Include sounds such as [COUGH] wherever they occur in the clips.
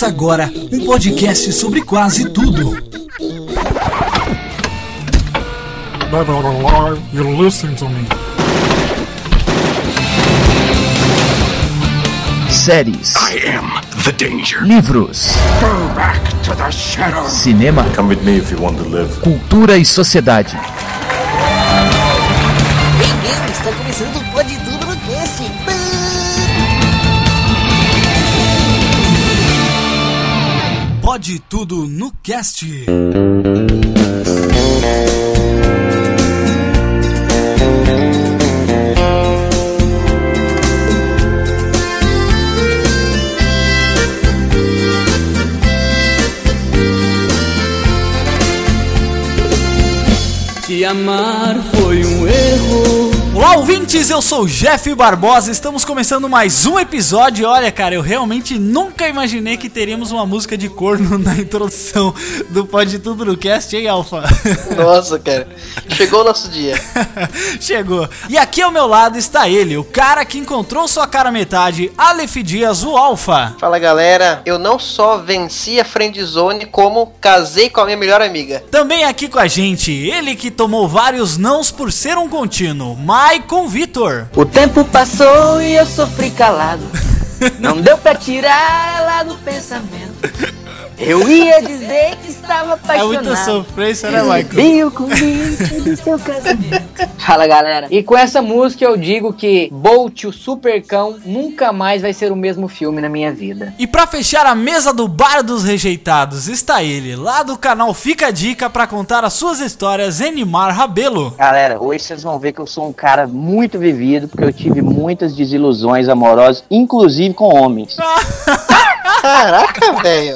Começa agora um podcast sobre quase tudo. You're listening to me. Séries, I am the danger. livros, Go back to the shadow. cinema, Come with me if you want to live. cultura e sociedade. Pode tudo no cast. Te amar ouvintes, eu sou o Jeff Barbosa. Estamos começando mais um episódio. Olha, cara, eu realmente nunca imaginei que teríamos uma música de corno [LAUGHS] na introdução do Pode Tudo no Cast, hein, Alfa? [LAUGHS] Nossa, cara. Chegou o nosso dia. [LAUGHS] Chegou. E aqui ao meu lado está ele, o cara que encontrou sua cara metade, Aleph Dias, o Alfa. Fala galera, eu não só venci a friendzone, como casei com a minha melhor amiga. Também aqui com a gente, ele que tomou vários nãos por ser um contínuo, Maicon Vitor. O tempo passou e eu sofri calado. [LAUGHS] Não deu pra tirar ela do pensamento. Eu ia dizer que estava É apaixonado. muita sofrência, né, Maicon? Vi o convite do seu casamento. Fala galera. E com essa música eu digo que Bolt, o Supercão, nunca mais vai ser o mesmo filme na minha vida. E pra fechar a mesa do Bar dos Rejeitados, está ele, lá do canal Fica a Dica pra contar as suas histórias, Enimar Rabelo. Galera, hoje vocês vão ver que eu sou um cara muito vivido, porque eu tive muitas desilusões amorosas, inclusive com homens. [LAUGHS] Caraca, velho.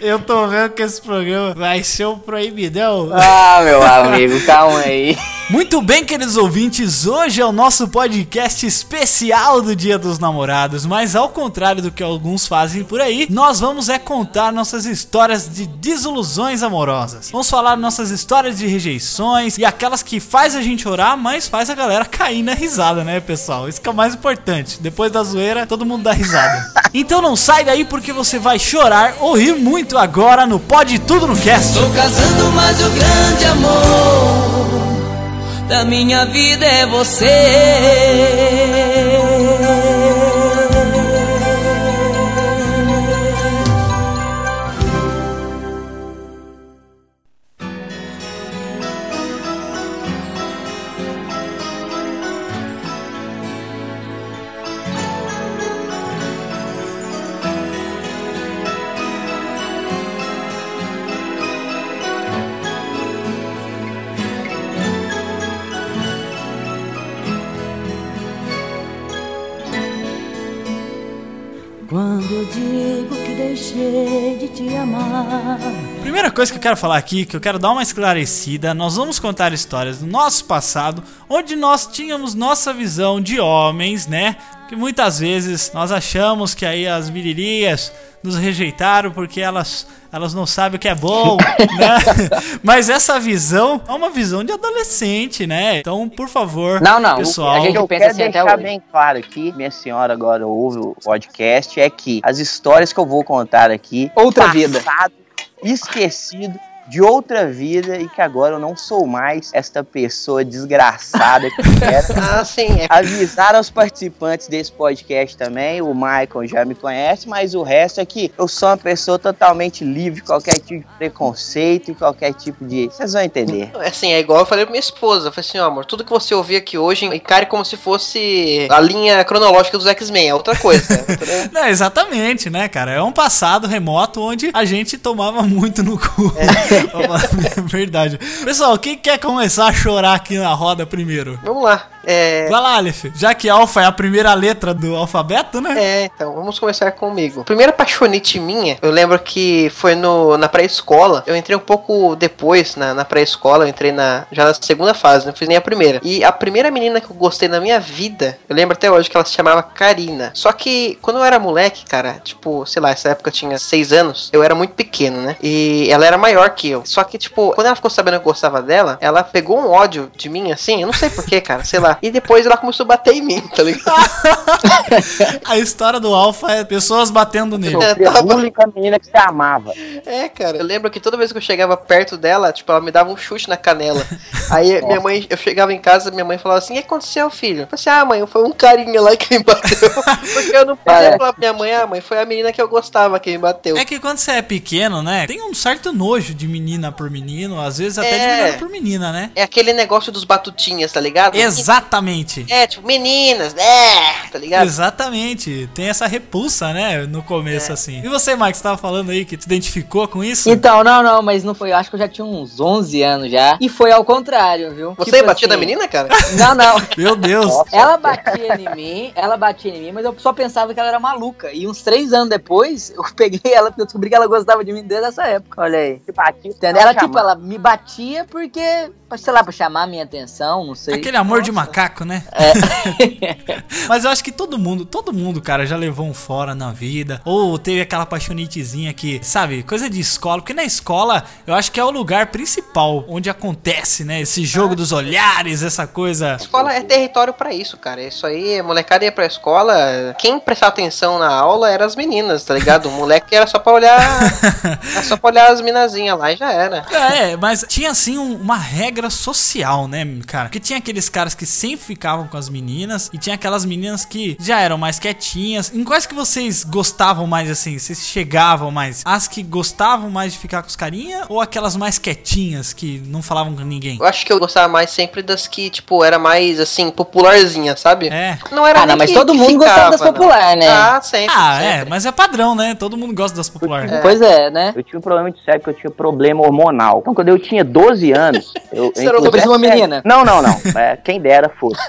Eu tô vendo que esse programa vai ser um proibidão. Ah, meu amigo, calma aí. Muito bem, queridos ouvintes, hoje é o nosso podcast especial do Dia dos Namorados, mas ao contrário do que alguns fazem por aí, nós vamos é contar nossas histórias de desilusões amorosas. Vamos falar nossas histórias de rejeições e aquelas que faz a gente orar, mas faz a galera cair na risada, né, pessoal? Isso que é o mais importante. Depois da zoeira, todo mundo dá risada. [LAUGHS] Então não sai daí porque você vai chorar ou rir muito agora no Pode Tudo no Cast. Tô casando, mas o grande amor da minha vida é você. Digo que deixei de te amar. Primeira coisa que eu quero falar aqui, que eu quero dar uma esclarecida, nós vamos contar histórias do nosso passado, onde nós tínhamos nossa visão de homens, né? Que muitas vezes nós achamos que aí as miririas nos rejeitaram porque elas, elas não sabem o que é bom, [LAUGHS] né? Mas essa visão é uma visão de adolescente, né? Então, por favor, Não, não, pessoal. a gente eu eu penso quero assim até deixar hoje. bem claro aqui, minha senhora agora ouve o podcast, é que as histórias que eu vou contar aqui, Outra passado, vida. esquecido de outra vida e que agora eu não sou mais esta pessoa desgraçada que era. [LAUGHS] Ah, sim. É. Avisar aos participantes desse podcast também, o Michael já me conhece, mas o resto é que eu sou uma pessoa totalmente livre de qualquer tipo de preconceito e qualquer tipo de. Vocês vão entender. Assim, é igual eu falei pra minha esposa. Eu falei assim, ó, amor, tudo que você ouvir aqui hoje, encare como se fosse a linha cronológica dos X-Men. É outra coisa. [LAUGHS] entendeu? Não, exatamente, né, cara? É um passado remoto onde a gente tomava muito no cu. A [LAUGHS] Verdade. Pessoal, quem quer começar a chorar aqui na roda primeiro? Vamos lá. É. Vai lá, Aleph. Já que alfa é a primeira letra do alfabeto, né? É, então, vamos começar comigo. Primeira paixonite minha, eu lembro que foi no, na pré-escola. Eu entrei um pouco depois na, na pré-escola, eu entrei na, já na segunda fase, não fiz nem a primeira. E a primeira menina que eu gostei na minha vida, eu lembro até hoje que ela se chamava Karina. Só que quando eu era moleque, cara, tipo, sei lá, essa época eu tinha seis anos, eu era muito pequeno, né? E ela era maior que eu. Só que, tipo, quando ela ficou sabendo que eu gostava dela, ela pegou um ódio de mim, assim, eu não sei porquê, cara, sei lá. E depois ela começou a bater em mim, tá ligado? [LAUGHS] A história do Alpha é pessoas batendo nele. É, tava- bullying com a menina que você amava. É, cara. Eu lembro que toda vez que eu chegava perto dela, tipo, ela me dava um chute na canela. Aí minha mãe, eu chegava em casa, minha mãe falava assim: o que aconteceu, filho? Eu falei assim: ah, mãe, foi um carinha lá que me bateu. [LAUGHS] Porque eu não podia Cara. falar pra minha mãe: ah, mãe, foi a menina que eu gostava que me bateu. É que quando você é pequeno, né? Tem um certo nojo de menina por menino, às vezes até de É. menino por menina, né? É aquele negócio dos batutinhas, tá ligado? Exatamente. É, tipo, meninas, é, tá ligado? Exatamente. Tem essa repulsa, né? No É. começo, assim. E você, Mike, você tava falando aí que te identificou com isso? Então, não, não, mas não foi. Eu acho que eu já tinha uns 11 anos já. E foi ao contrário, viu? Você Tipo batia assim, na menina, cara? Não, não. [LAUGHS] Meu Deus. Ela batia em mim, ela batia em mim, mas eu só pensava que ela era maluca. E uns três anos depois, eu peguei ela porque eu descobri que ela gostava de mim desde essa época. Olha aí. Te batia, Entendeu? Ela, tipo, ela me batia porque, sei lá, pra chamar a minha atenção, não sei. Aquele amor de macaco, né? É. [LAUGHS] Mas eu acho que todo mundo, todo mundo, cara, já levou um fora na vida. Ou teve aquela paixonitezinha que, sabe, coisa de escola. Porque na escola, eu acho que é o lugar principal onde acontece, né? Esse jogo dos olhares, essa coisa. Escola é território pra isso, cara. Isso aí, a molecada ia pra escola. Quem prestava atenção na aula eram as meninas, tá ligado? O moleque era só pra olhar. [LAUGHS] era só pra olhar as minazinhas lá e já era. É, mas tinha assim um- uma regra social, né, cara? Porque tinha aqueles caras que sempre ficavam com as meninas e tinha aquelas meninas que já eram mais quietinhas. Em quais que vocês gostavam mais assim? Vocês chegavam mais? As que gostavam mais de ficar com os carinha ou aquelas mais quietinhas que não falavam com ninguém? Eu acho que eu gostava mais sempre das que, tipo, era mais assim, popularzinha, sabe? É. Não era Ah, não, mas que- todo que mundo gostava das ficava, não. popular, né? Ah, sempre. Ah, é, sempre. mas é padrão, né? Todo mundo gosta das populares. Pois é, né? Eu tinha um problema muito sério, que eu tinha problema hormonal. Então, quando eu tinha 12 anos, eu. Sobre uma menina. Não, não, não. É, quem dera fosse.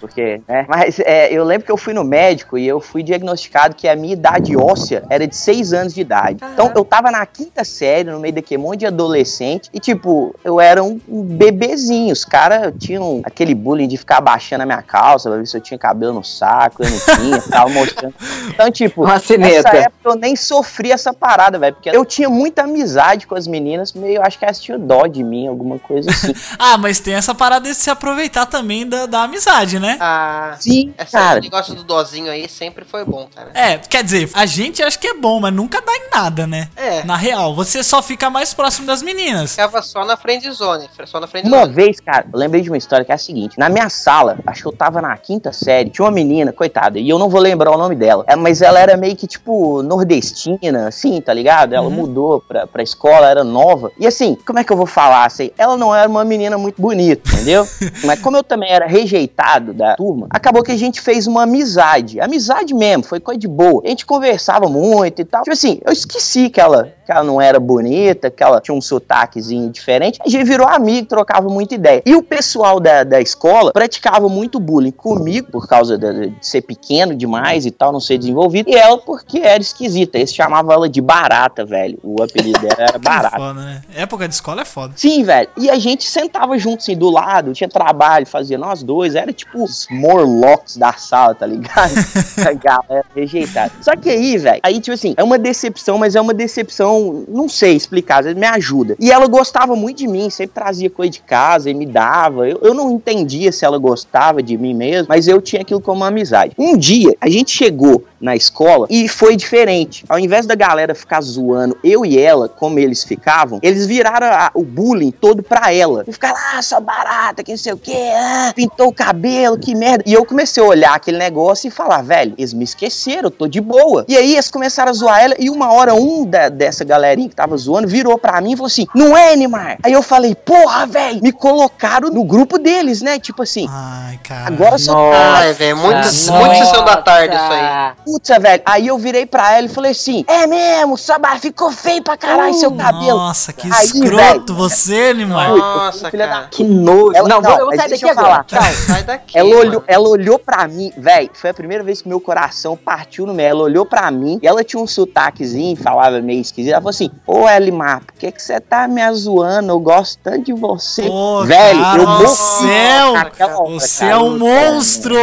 Porque, né? Mas é, eu lembro que eu fui no médico e eu fui diagnosticado que a minha idade óssea era de 6 anos de idade. Então, eu tava na quinta série, no meio daquele monte de adolescente, e tipo, eu era um, um bebezinho. Os caras tinham aquele bullying de ficar abaixando a minha calça pra ver se eu tinha cabelo no saco, eu não tinha, tava mostrando. Então, tipo, nessa época eu nem sofri essa parada, velho. Porque eu tinha muita amizade com as meninas, meio, acho que elas tinham dó de mim, alguma coisa assim. Ah, mas tem essa parada de se aproveitar também da, da amizade, né? Ah, Sim, cara. negócio do dozinho aí sempre foi bom, cara. É, quer dizer, a gente acha que é bom, mas nunca dá em nada, né? É. Na real, você só fica mais próximo das meninas. Ficava só na friend zone, só na friend Uma zone. vez, cara, eu lembrei de uma história que é a seguinte: na minha sala, acho que eu tava na quinta série, tinha uma menina, coitada, e eu não vou lembrar o nome dela, é, mas ela era meio que tipo nordestina, assim, tá ligado? Ela mudou pra, pra escola, era nova. E assim, como é que eu vou falar assim? Ela não era uma menina muito bonita, entendeu? [LAUGHS] mas como eu também era rejeitado da turma, acabou que a gente fez uma amizade. Amizade mesmo, foi coisa de boa. A gente conversava muito e tal. Tipo assim, eu esqueci que ela, que ela não era bonita, que ela tinha um sotaquezinho diferente. A gente virou amigo, trocava muita ideia. E o pessoal da, da escola praticava muito bullying comigo, por causa de, de ser pequeno demais e tal, não ser desenvolvido. E ela porque era esquisita. Eles chamavam ela de barata, velho. O apelido dela era [LAUGHS] barata. Foda, né? Época de escola é foda. Sim, velho. E a gente sentava junto, assim, do lado, tinha trabalho, fazia nós dois. Era tipo os Morlocks da sala, tá ligado? [LAUGHS] a galera rejeitada. Só que aí, velho, aí, tipo assim, é uma decepção, mas é uma decepção, não sei explicar, às vezes me ajuda. E ela gostava muito de mim, sempre trazia coisa de casa e me dava. Eu, eu não entendia se ela gostava de mim mesmo, mas eu tinha aquilo como amizade. Um dia, a gente chegou na escola e foi diferente. Ao invés da galera ficar zoando eu e ela, como eles ficavam, eles viraram a- o bullying todo pra ela. E ficaram, ah, sua barata, que não sei o que, ah, pintou o cabelo, que merda. E eu comecei a olhar aquele negócio e falar, velho, eles me esqueceram, eu tô de boa. E aí eles começaram a zoar ela e uma hora um da- dessa galerinha que tava zoando virou pra mim e falou assim, não é, Neymar? Aí eu falei, porra, velho, me colocaram no grupo deles, né? Tipo assim, Ai, cara. agora eu sou Ai, velho, muito, Nossa. muito sessão da tarde isso aí. Putz, velho. Aí eu virei pra ela e falei assim: É mesmo, Sabá, ficou feio pra caralho seu cabelo. Nossa, que Aí, escroto velho. você, Neymar. Ui, Nossa, filha cara. da- Que nojo. Ela- não, não, vou- eu vou sair deixa daqui eu agora. falar. Tchau. Sai daqui. [LAUGHS] Ela mano. olhou, ela olhou pra mim, velho. Foi a primeira vez que meu coração partiu no meio. Ela olhou pra mim e ela tinha um sotaquezinho, falava meio esquisito. Ela falou assim: Ô Elimar, por que que você tá me zoando? Eu gosto tanto de você. Velho, cara eu morri céu, naquela hora, Você cara. é um monstro.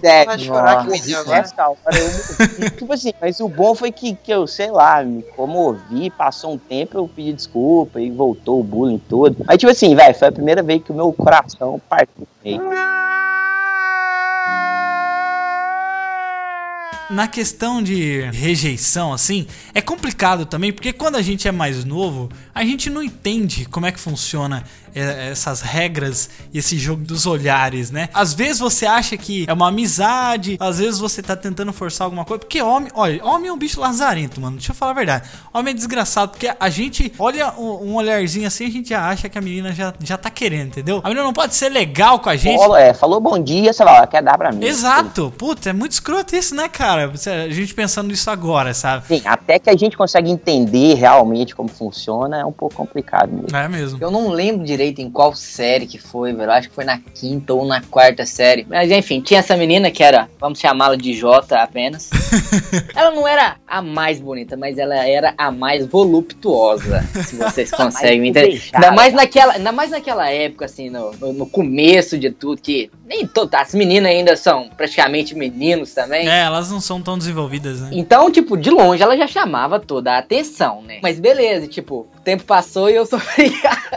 Sério. Vai chorar que me deu agora. nessa hora eu morri. tipo assim, mas o bom foi que, que eu, sei lá, me comovi, passou um tempo, eu pedi desculpa e voltou o bullying todo. Mas tipo assim, velho, foi a primeira vez que o meu coração partiu. Na questão de rejeição, assim, é complicado também, porque quando a gente é mais novo, a gente não entende como é que funciona essas regras e esse jogo dos olhares, né? Às vezes você acha que é uma amizade, às vezes você tá tentando forçar alguma coisa, porque homem, olha, homem é um bicho lazarento, mano, deixa eu falar a verdade. Homem é desgraçado, porque a gente olha um, um olharzinho assim, a gente já acha que a menina já, já tá querendo, entendeu? A menina não pode ser legal com a gente. Falou, é, falou bom dia, sei lá, quer dar pra mim. Exato, puta, é muito escroto isso, né, cara? A gente pensando nisso agora, sabe? Sim, até que a gente consegue entender realmente como funciona, é um pouco complicado mesmo. É mesmo. Eu não lembro direito em qual série que foi, velho. Acho que foi na quinta ou na quarta série. Mas enfim, tinha essa menina que era, vamos chamá-la de Jota apenas. [LAUGHS] ela não era a mais bonita, mas ela era a mais voluptuosa. Se vocês [LAUGHS] conseguem entender. Ainda mais naquela, ainda mais naquela época, assim, no, no, no começo de tudo, que nem todas as meninas ainda são praticamente meninos também. É, elas não são tão desenvolvidas, né? Então, tipo, de longe ela já chamava toda a atenção, né? Mas beleza, tipo, tempo passou e eu sofri.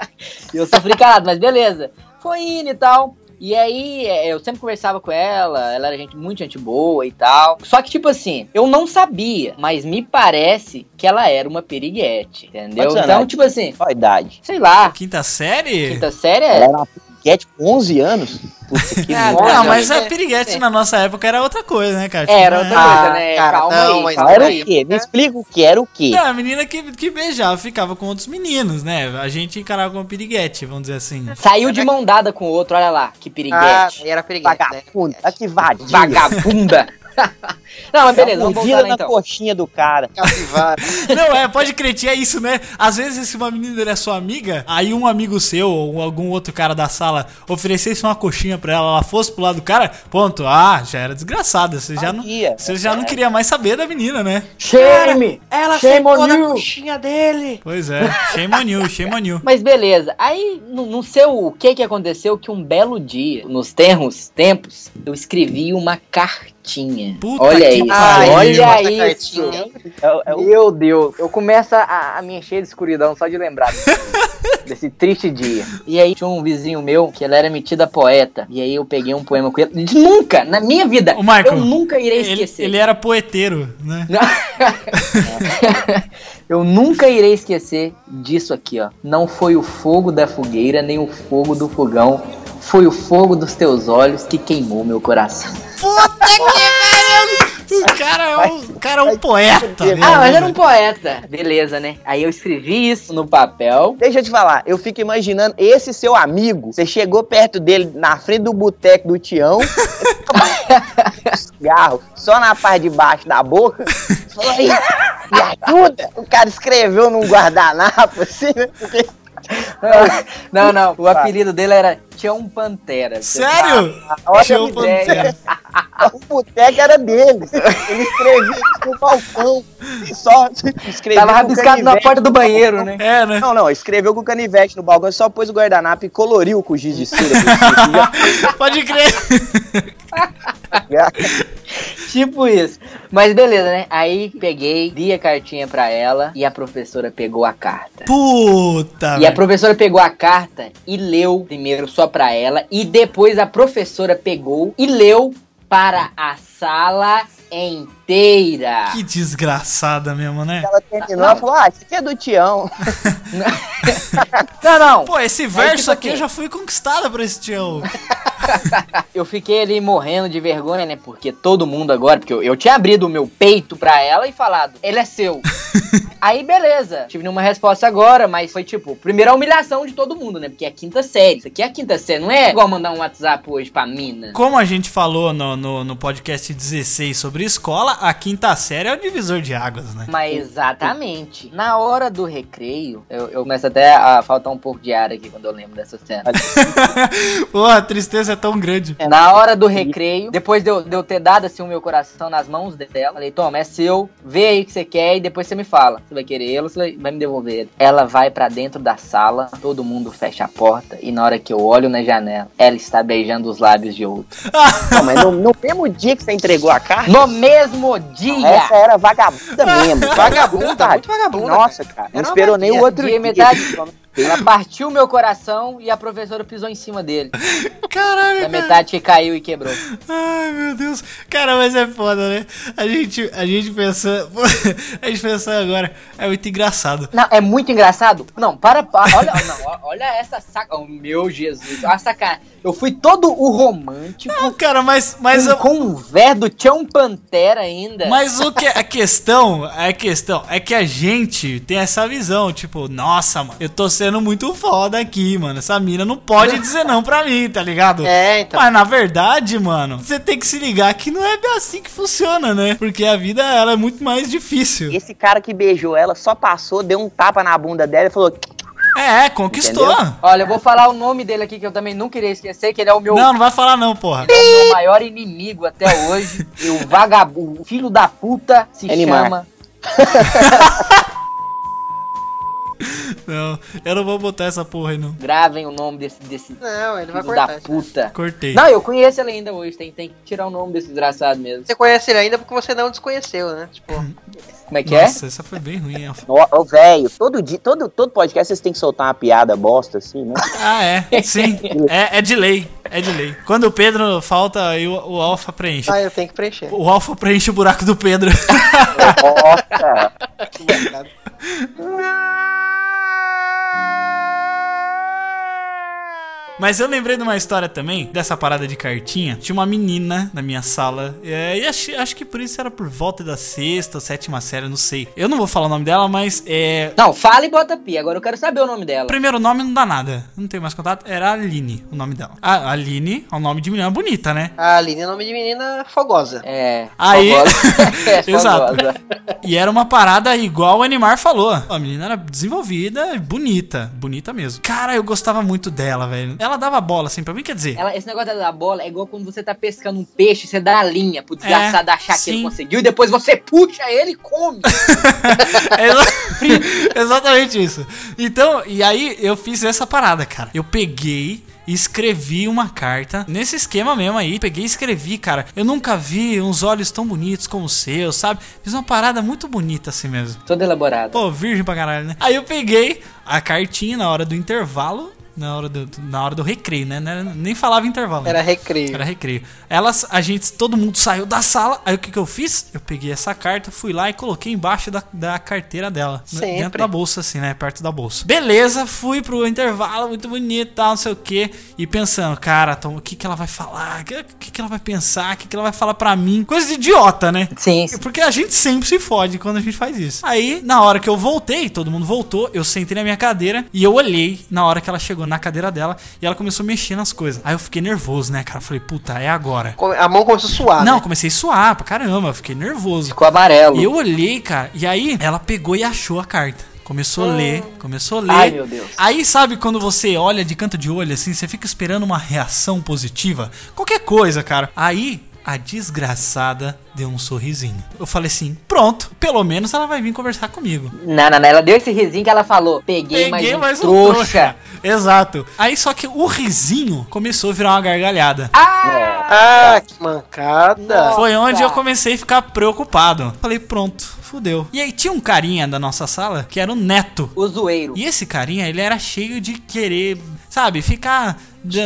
[LAUGHS] eu sofri calado, mas beleza. Foi indo e tal. E aí, é, eu sempre conversava com ela, ela era gente, muito gente boa e tal. Só que, tipo assim, eu não sabia, mas me parece que ela era uma piriguete, entendeu? Então, ela tipo assim, Qual a idade? sei lá, Quinta série? quinta série Ela é. era uma piquete com 11 anos? Puta que [LAUGHS] Ah. Não, mas a é- piriguete é. na nossa época era outra coisa, né, cara? Era Tipo, outra né? coisa, Ah, né? cara, Calma não, aí. mas calma Era aí. o quê? Me explica o que era o quê? Não, a menina que, que beijava ficava com outros meninos, né? A gente encarava como piriguete, vamos dizer assim. Saiu de mão dada com o outro, olha lá, que Ah, piriguete. aí era perigoso, né? Vagabundo, tá que vadia. Vagabunda. [LAUGHS] [LAUGHS] não, mas beleza, vamos Mordida voltar lá na então. coxinha do cara. Capivara. [LAUGHS] Não, é, pode cretir, é isso, né? Às vezes, se uma menina é sua amiga, aí um amigo seu ou algum outro cara da sala oferecesse uma coxinha pra ela, ela fosse pro lado do cara, ponto. Ah, já era desgraçada. Você já não, você já não queria mais saber da menina, né? Shame! Ela Shame on na coxinha dele. Pois é, shame on you, shame on you. Mas beleza, aí não, sei o que que aconteceu que um belo dia, nos termos, tempos, eu escrevi uma cartinha. Puta olha que isso, pariu. olha isso. cartinha, hein? É, é o Meu Deus, eu começo a, a me encher de escuridão só de lembrar desse, [LAUGHS] desse triste dia. E aí tinha um vizinho meu que ele era metido a poeta. E aí eu peguei um poema com ele. Nunca, na minha vida, Michael, eu nunca irei Ele, esquecer. ele era poeteiro, né? [LAUGHS] Eu nunca irei esquecer disso aqui, ó. Não foi o fogo da fogueira, nem o fogo do fogão. Foi o fogo dos teus olhos que queimou meu coração. Puta que pariu! O cara é um, o cara é um poeta. mesmo, Ah, mas era né? um poeta. Beleza, né? Aí eu escrevi isso no papel. Deixa eu te falar, eu fico imaginando esse seu amigo. Você chegou perto dele na frente do boteco do Tião, [LAUGHS] cigarro, só na parte de baixo da boca. Falou aí, me ajuda. O cara escreveu num guardanapo, assim, né? Porque Não, não. O apelido dele era Tião Pantera. Sério? Olha Tinha a um ideia. pantera. [LAUGHS] o boteco era dele. Ele escrevia no balcão. E só escreveu Tava rabiscado na porta do banheiro, né? É, né? Não, não, escreveu com canivete no balcão, só pôs o guardanapo e coloriu com giz de cera. Pode crer. Tipo isso. Mas beleza, né? Aí peguei, dei a cartinha pra ela e a professora pegou a carta. Puta. E a professora pegou a carta e leu primeiro só pra ela e depois a professora pegou e leu para a sala inteira. Que desgraçada mesmo, né? Ela terminou, ela falou, ah, isso aqui é do Tião. [LAUGHS] Não, não. Pô, esse verso tipo aqui assim- eu já fui conquistada por esse tio. [LAUGHS] Eu fiquei ali morrendo de vergonha, né? Porque todo mundo agora, porque eu, eu tinha abrido o meu peito pra ela e falado, ele é seu. [LAUGHS] Aí, beleza. Tive nenhuma resposta agora, mas foi tipo, primeira humilhação de todo mundo, né? Porque é quinta série. Isso aqui é a quinta série, não é igual mandar um WhatsApp hoje pra mina. Como a gente falou no, no, no podcast 16 sobre escola, a quinta série é o divisor de águas, né? Mas exatamente. Na hora do recreio, eu, eu começo até a faltar um pouco de ar aqui quando eu lembro dessa cena. Pô, [LAUGHS] a tristeza é tão grande. Na hora do recreio, depois de eu, de eu ter dado assim o meu coração nas mãos dela, falei, toma, é seu, vê aí o que você quer e depois você me fala. Você vai querer ele ou você vai- me devolver ele. Ela vai pra dentro da sala, todo mundo fecha a porta e na hora que eu olho na janela, ela está beijando os lábios de outro. Não, mas no, no mesmo dia que você entregou a carta, No mesmo dia! essa era vagabunda [LAUGHS] mesmo. Vagabunda, muito vagabunda, Nossa, cara. Não esperou nem o outro Dia dia. metade. Ela partiu meu coração e a professora pisou em cima dele. Caralho, Da cara. metade que caiu e quebrou. Ai, meu Deus. Cara, mas é foda, né? A gente, a gente pensa. [LAUGHS] A gente pensa agora. É muito engraçado. Não, é muito engraçado. Não, para, para olha, não, olha essa saca. Oh, meu Jesus, a saca. Eu fui todo o romântico. Não, cara, mas. Mas, com, eu- com um ver do Tião Pantera ainda. mas o que. A questão. A questão é que a gente tem essa visão. Tipo, nossa, mano, eu tô sendo muito foda aqui, mano. Essa mina não pode dizer não pra mim, tá ligado? É, então. Mas na verdade, mano, você tem que se ligar que não é bem assim que funciona, né? Porque a vida ela é muito mais difícil. Esse cara que beijou ela só passou, deu um tapa na bunda dela e falou: É, conquistou. Entendeu? Olha, eu vou falar o nome dele aqui que eu também não queria esquecer, que ele é o meu, Não, não vai falar não, porra. é o meu maior inimigo até hoje. [LAUGHS] E o vagabundo, o filho da puta, se Animar. chama. [LAUGHS] Não, eu não vou botar essa porra aí, não. Gravem o nome desse, desse Não, ele vai cortar. da puta. Cortei. Não, eu conheço ele ainda hoje. Tem, tem que tirar o nome desse desgraçado mesmo. Você conhece ele ainda porque você não desconheceu, né? Tipo, [LAUGHS] Como é que é? Nossa, essa foi bem ruim. ô, velho, todo dia, todo, todo podcast vocês têm que soltar uma piada bosta assim, né? [LAUGHS] Ah, é. Sim. É, é de lei. É de lei. Quando o Pedro falta, aí o, o Alfa preenche. ah, eu tenho que preencher. O Alfa preenche o buraco do Pedro. Nossa, [LAUGHS] [LAUGHS] Mas eu lembrei de uma história também, dessa parada de cartinha. Tinha uma menina na minha sala, é, e acho, acho que por isso era por volta da sexta ou sétima série, não sei. Eu não vou falar o nome dela, mas é. Não, fala e bota pi. Agora eu quero saber o nome O dela. primeiro nome não dá nada. Não tenho mais contato. Era Aline, o nome dela. A Aline é um nome de menina bonita, né? A Aline é nome de menina fogosa. É. Aí- fogosa. [LAUGHS] É, [LAUGHS] Exato. E era uma parada igual o Animar falou. A menina era desenvolvida, bonita, bonita mesmo. Cara, eu gostava muito dela, velho. Ela dava bola assim pra mim, quer dizer. Ela- esse negócio da bola é igual quando você tá pescando um peixe, você dá a linha pro desgraçado É, achar que sim. ele conseguiu e depois você puxa ele e come. É [LAUGHS] exa- Exatamente isso. Então, e aí eu fiz essa parada, cara. Eu peguei escrevi uma carta nesse esquema mesmo aí. Peguei e escrevi, cara. Eu nunca vi uns olhos tão bonitos como os seus, sabe? Fiz uma parada muito bonita assim mesmo. Todo elaborado. Pô, virgem pra caralho, né? Aí eu peguei a cartinha na hora do intervalo. Na hora do, na hora do recreio, né? Nem falava intervalo. né? Era recreio. Era recreio. Elas, a gente, todo mundo saiu da sala. Aí o que, que eu fiz? Eu peguei essa carta, fui lá e coloquei embaixo da, da carteira dela. n- Sempre. Dentro da bolsa, assim, né? Perto da bolsa. Beleza, fui pro intervalo, muito bonito e tal, não sei o que. E pensando, cara, o que, que ela vai falar? O que, que, que ela vai pensar? O que, que ela vai falar pra mim? Coisa de idiota, né? Sim, sim. Porque a gente sempre se fode quando a gente faz isso. Aí, na hora que eu voltei, todo mundo voltou, eu sentei na minha cadeira e eu olhei na hora que ela chegou na cadeira dela e ela começou a mexer nas coisas. Aí eu fiquei nervoso, né, cara? Falei, puta, é agora. A mão começou a suar. Não, né? comecei a suar pra caramba, fiquei nervoso. Ficou amarelo. E eu olhei, cara, e aí ela pegou e achou a carta. Começou a ler, começou a ler. Ai, meu Deus. Aí, sabe quando você olha de canto de olho assim, você fica esperando uma reação positiva? Qualquer coisa, cara. Aí, a desgraçada deu um sorrisinho. Eu falei assim: pronto, pelo menos ela vai vir conversar comigo. Não, não, não. Ela deu esse risinho que ela falou. Peguei, mais, um trouxa. Exato. Aí só que o risinho começou a virar uma gargalhada. Ah, que mancada. Foi onde eu comecei a ficar preocupado. Falei, pronto, fudeu. E aí tinha um carinha da nossa sala que era o Neto. O zoeiro. E esse carinha, ele era cheio de querer, sabe, ficar.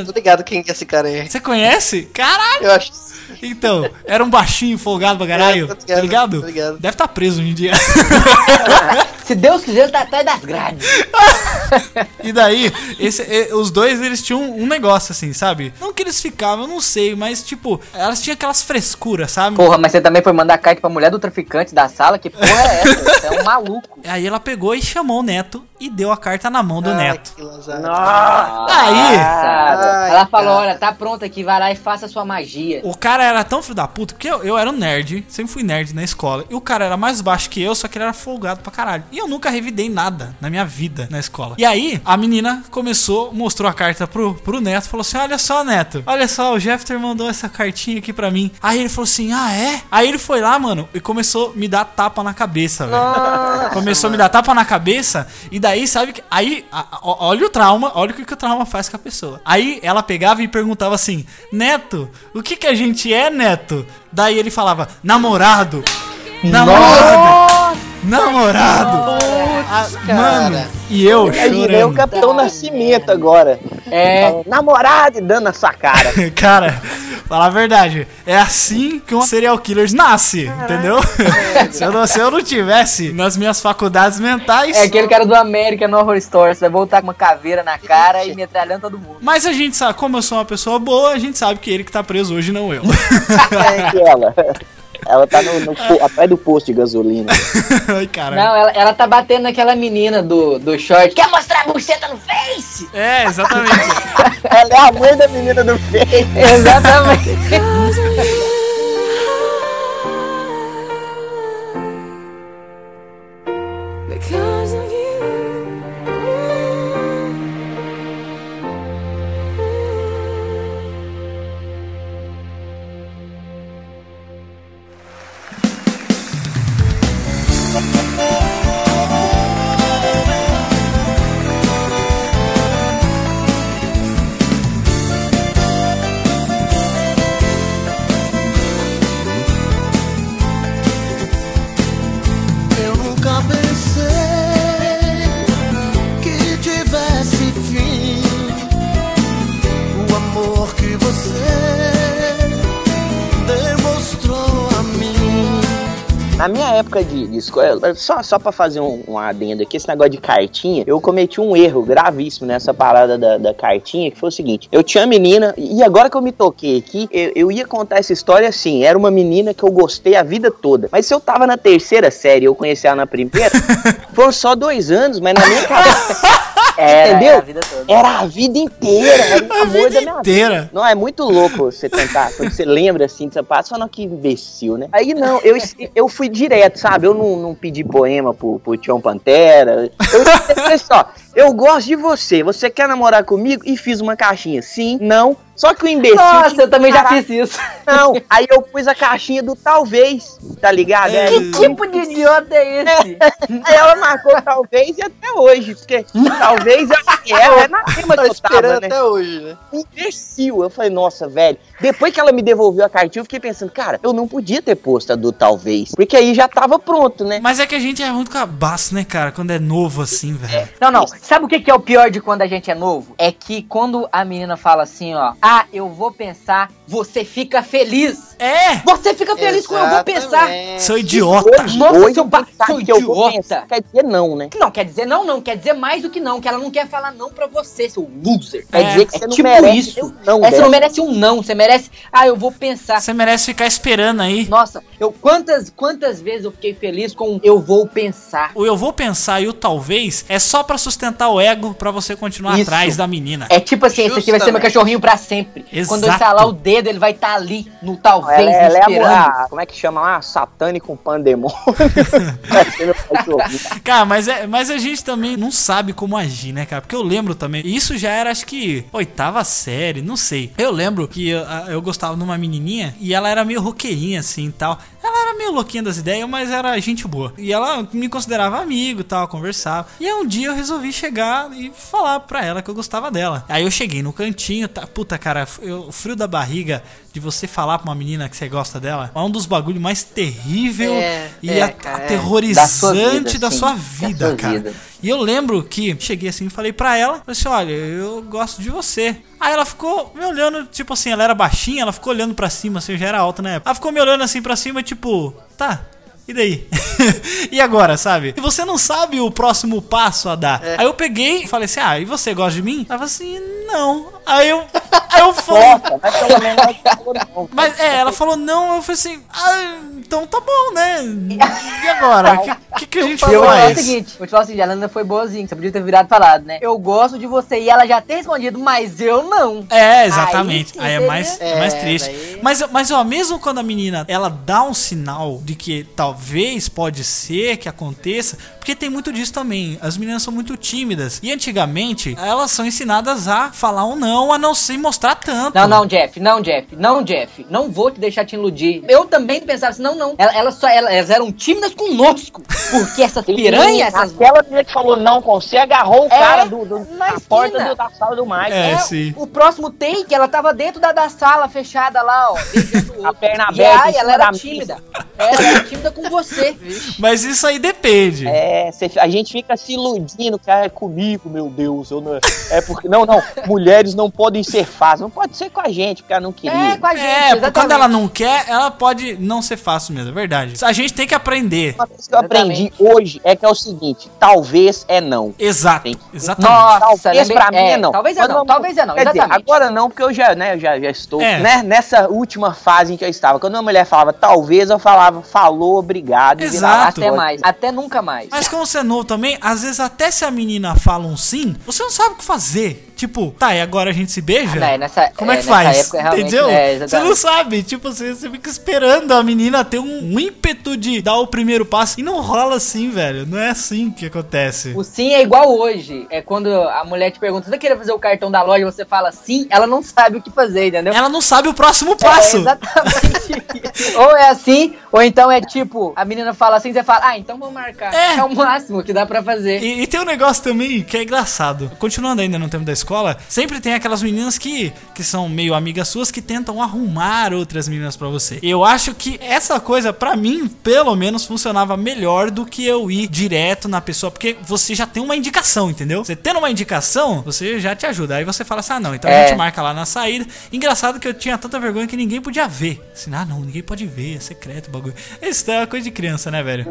Tô ligado quem que é esse cara aí. Você conhece? Caralho! Eu acho. Então, era um baixinho folgado pra caralho. É, tô tá ligado, ligado? tô ligado. Deve estar preso hoje em dia. Se Deus quiser, ele tá atrás das grades. E daí, esse- os dois, eles tinham um negócio assim, sabe? Não que eles ficavam, eu não sei, mas tipo, elas tinham aquelas frescuras, sabe? Porra, mas você também foi mandar carta pra mulher do traficante da sala? Que porra é essa? Você é um [LAUGHS] maluco. Aí ela pegou e chamou o Neto e deu a carta na mão do Ai, Neto. Aí, Sabe? Ai, Ela falou, cara. olha, tá pronta aqui, vai lá e faça a sua magia. o cara era tão filho da puta, porque eu, eu era um nerd, sempre fui nerd na escola. E o cara era mais baixo que eu, só que ele era folgado pra caralho. E eu nunca revidei nada na minha vida na escola. E aí, a menina começou, mostrou a carta pro, pro Neto, falou assim: Olha só, Neto, olha só, o Jeffter mandou essa cartinha aqui pra mim. Aí ele falou assim: Ah, é? Aí ele foi lá, mano, e começou a me dar tapa na cabeça, velho. Começou a me dar tapa na cabeça, e daí, sabe que. Aí, a- a- olha o trauma, olha o que, que o trauma faz com a pessoa. Aí ela pegava e perguntava assim: Neto, o que que a gente é, Neto? Daí ele falava: Namorado. Namorado. Namorado. Ah, Cara. mano, e eu Imaginei o chorando. Capitão Nascimento agora. É. Namorado e dando na sua cara. [LAUGHS] Cara, falar a verdade, é assim que um serial killer nasce, entendeu? [LAUGHS] se, eu não, se eu não tivesse nas minhas faculdades mentais. É aquele cara do American Horror Story. Você vai voltar com uma caveira na cara e metralhando todo mundo. Mas a gente sabe, como eu sou uma pessoa boa, a gente sabe que ele que tá preso hoje, não eu. [LAUGHS] É que ela. Ela tá no, no atrás do posto de gasolina. [LAUGHS] Ai, caralho. Não, ela, ela tá batendo naquela menina do, do short. Quer mostrar a buceta no Face? É, exatamente. [LAUGHS] Ela é a mãe da menina do Face. Exatamente. Só, só pra fazer um, um adendo aqui, esse negócio de cartinha, eu cometi um erro gravíssimo nessa parada da, da cartinha, que foi o seguinte: eu tinha menina, e agora que eu me toquei aqui, eu, eu ia contar essa história assim: era uma menina que eu gostei a vida toda. Mas se eu tava na terceira série e eu conheci ela na primeira, [LAUGHS] foram só dois anos, mas na minha cabeça. [LAUGHS] Era, Entendeu? era a vida toda. Era a vida inteira, era o A amor vida da minha inteira. não, é muito louco você tentar, quando você lembra assim, você passa, falando que imbecil, né? Aí não, eu, eu fui direto, sabe? Eu não, não pedi poema pro, pro Tião Pantera. Eu [LAUGHS] só, eu gosto de você, você quer namorar comigo? E fiz uma caixinha, sim, não. Só que o imbecil. Nossa, eu também já fiz isso. Não, aí eu pus a caixinha do talvez, tá ligado? É. Que tipo de idiota é esse? [LAUGHS] aí ela marcou talvez e até hoje, porque talvez é, é na tema Tô que eu tava, esperando né? até hoje, né? imbecil. Eu falei, nossa, velho. Depois que ela me devolveu a cartinha, eu fiquei pensando, cara, eu não podia ter posto a do talvez. Porque aí já tava pronto, né? Mas é que a gente é muito cabaço, né, cara? Quando é novo assim, velho. Não, não. Sabe o que que é o pior de quando a gente é novo? É que quando a menina fala assim, ó, ah, eu vou pensar, você fica feliz. É! Você fica feliz com eu vou pensar. Seu idiota. Nossa, hoje seu ba- seu idiota. quer dizer não, né? Não, quer dizer não, não. Quer dizer mais do que não. Que ela não quer falar não pra você, seu loser. Quer É, dizer que É você não tipo merece isso. um não, É, você não velho. merece um não. Você merece, ah, eu vou pensar. Você merece ficar esperando aí. Nossa, eu quantas, quantas vezes eu fiquei feliz com eu vou pensar. O eu vou pensar e o talvez é só pra sustentar o ego pra você continuar Isso. atrás da menina. É tipo assim, esse aqui vai ser meu Justamente. cachorrinho pra sempre. Exato. Quando eu instalar o dedo, ele vai estar ali, no talvez, Ela, ela é a, esperando. mulher- como é que chama lá? Satânico pandemônio. [LAUGHS] Cara, mas, é, mas a gente também não sabe como agir, né, cara? Porque eu lembro também. Isso já era, acho que, oitava série, não sei. Eu lembro que eu, eu gostava de uma menininha e ela era meio roqueirinha, assim e tal. Ela era meio louquinha das ideias, mas era gente boa. E ela me considerava amigo e tal, conversava. E aí um dia eu resolvi chegar e falar pra ela que eu gostava dela. Aí eu cheguei no cantinho, tá? Puta, cara, eu- o frio da barriga de você falar pra uma menina que você gosta dela é um dos bagulhos mais terrível É, e é, aterrorizante da Da sua vida, vida, da sua cara. vida. E eu lembro que cheguei assim e falei pra ela, falei assim, olha, eu gosto de você. Aí ela ficou me olhando, tipo assim, ela era baixinha, ela ficou olhando pra cima, assim, já era alta na época. Ela ficou me olhando assim pra cima, tipo, tá, e daí? [LAUGHS] e agora, sabe? E você não sabe o próximo passo a dar. Aí eu peguei e falei assim, ah, e você gosta de mim? Ela falou assim, não. Aí eu, aí eu falei, Nossa, mas pelo menos ela falou não. mas é, ela falou não, eu falei assim, ah, então tá bom, né? E agora? O que, que, que a gente eu vou te falar o faz? seguinte, vou te falar o seguinte, a Lana foi boazinha, você podia ter virado e falado, né? Eu gosto de você e ela já ter respondido, mas eu não. É, exatamente. Aí Aí, é mais, é mais É, triste. daí- Mas, mas, ó, mesmo quando a menina ela dá um sinal de que talvez pode ser que aconteça, porque tem muito disso também. As meninas são muito tímidas. E antigamente, elas são ensinadas a falar um não, a não se mostrar tanto. Não, não, Jeff, não, Jeff, não, Jeff, não vou te deixar te iludir. Eu também pensava assim, não, não. Ela- Elas, só, elas, eram tímidas conosco. Porque essas [LAUGHS] piranhas, essas. Aquela menina que falou não com você agarrou o É, cara do, do, na porta do- da sala do Mike. É, É, sim. o próximo take, ela tava dentro da, da sala fechada lá, ó. [LAUGHS] A perna E aberta, em aí, ela era da tímida. É, Ela é tímida com você. [LAUGHS] Mas isso aí depende. É, cê- a gente fica se iludindo que ah, é comigo, meu Deus. Eu não, é porque. Não, não. Mulheres não podem ser fáceis. Não pode ser com a gente, porque ela não queria. É, com a gente, É, exatamente. quando ela não quer, ela pode não ser fácil mesmo, é verdade. A gente tem que aprender. Uma coisa que eu aprendi hoje é que é o seguinte: talvez é não. Exato, Tem- exatamente. Nossa, talvez pra mim é, é, não. talvez é Quando não, uma- talvez é não, Quer dizer, exatamente. agora não, porque eu já, né, eu já, já estou É. né, nessa última fase em que eu estava. Quando uma mulher falava talvez, eu falava falou, obrigado. e Exato. Até mais, até nunca mais. Mas como você é novo também, às vezes até se a menina fala um sim, você não sabe o que fazer. Tipo, tá, e agora a gente se beija? Não, é nessa- Como é é, que faz? época, Entendeu? é, você exatamente. não sabe. Tipo, você, você fica esperando a menina ter um, um ímpeto de dar o primeiro passo. E não rola assim, velho. Não é assim que acontece. O sim é igual hoje. É quando a mulher te pergunta, você queria fazer o cartão da loja, você fala sim, ela não sabe o que fazer, entendeu? Ela não sabe o próximo É passo. exatamente isso. [LAUGHS] Ou é assim, ou então é tipo, a menina fala assim, você fala, ah, então vamos marcar. É. É, o máximo que dá pra fazer. E, e tem um negócio também que é engraçado. Continuando ainda no tempo da escola, sempre tem aquelas meninas que, que são meio amigas suas que tentam arrumar outras meninas pra você. Eu acho que essa coisa, pra mim, pelo menos, funcionava melhor do que eu ir direto na pessoa, porque você já tem uma indicação, entendeu? Você tendo uma indicação, você já te ajuda. Aí você fala assim: ah, não, então a É. gente marca lá na saída. Engraçado que eu tinha tanta vergonha que ninguém podia ver. Assim, ah, não, ninguém pode ver, é secreto o bagulho. Isso é uma coisa de criança, né, velho?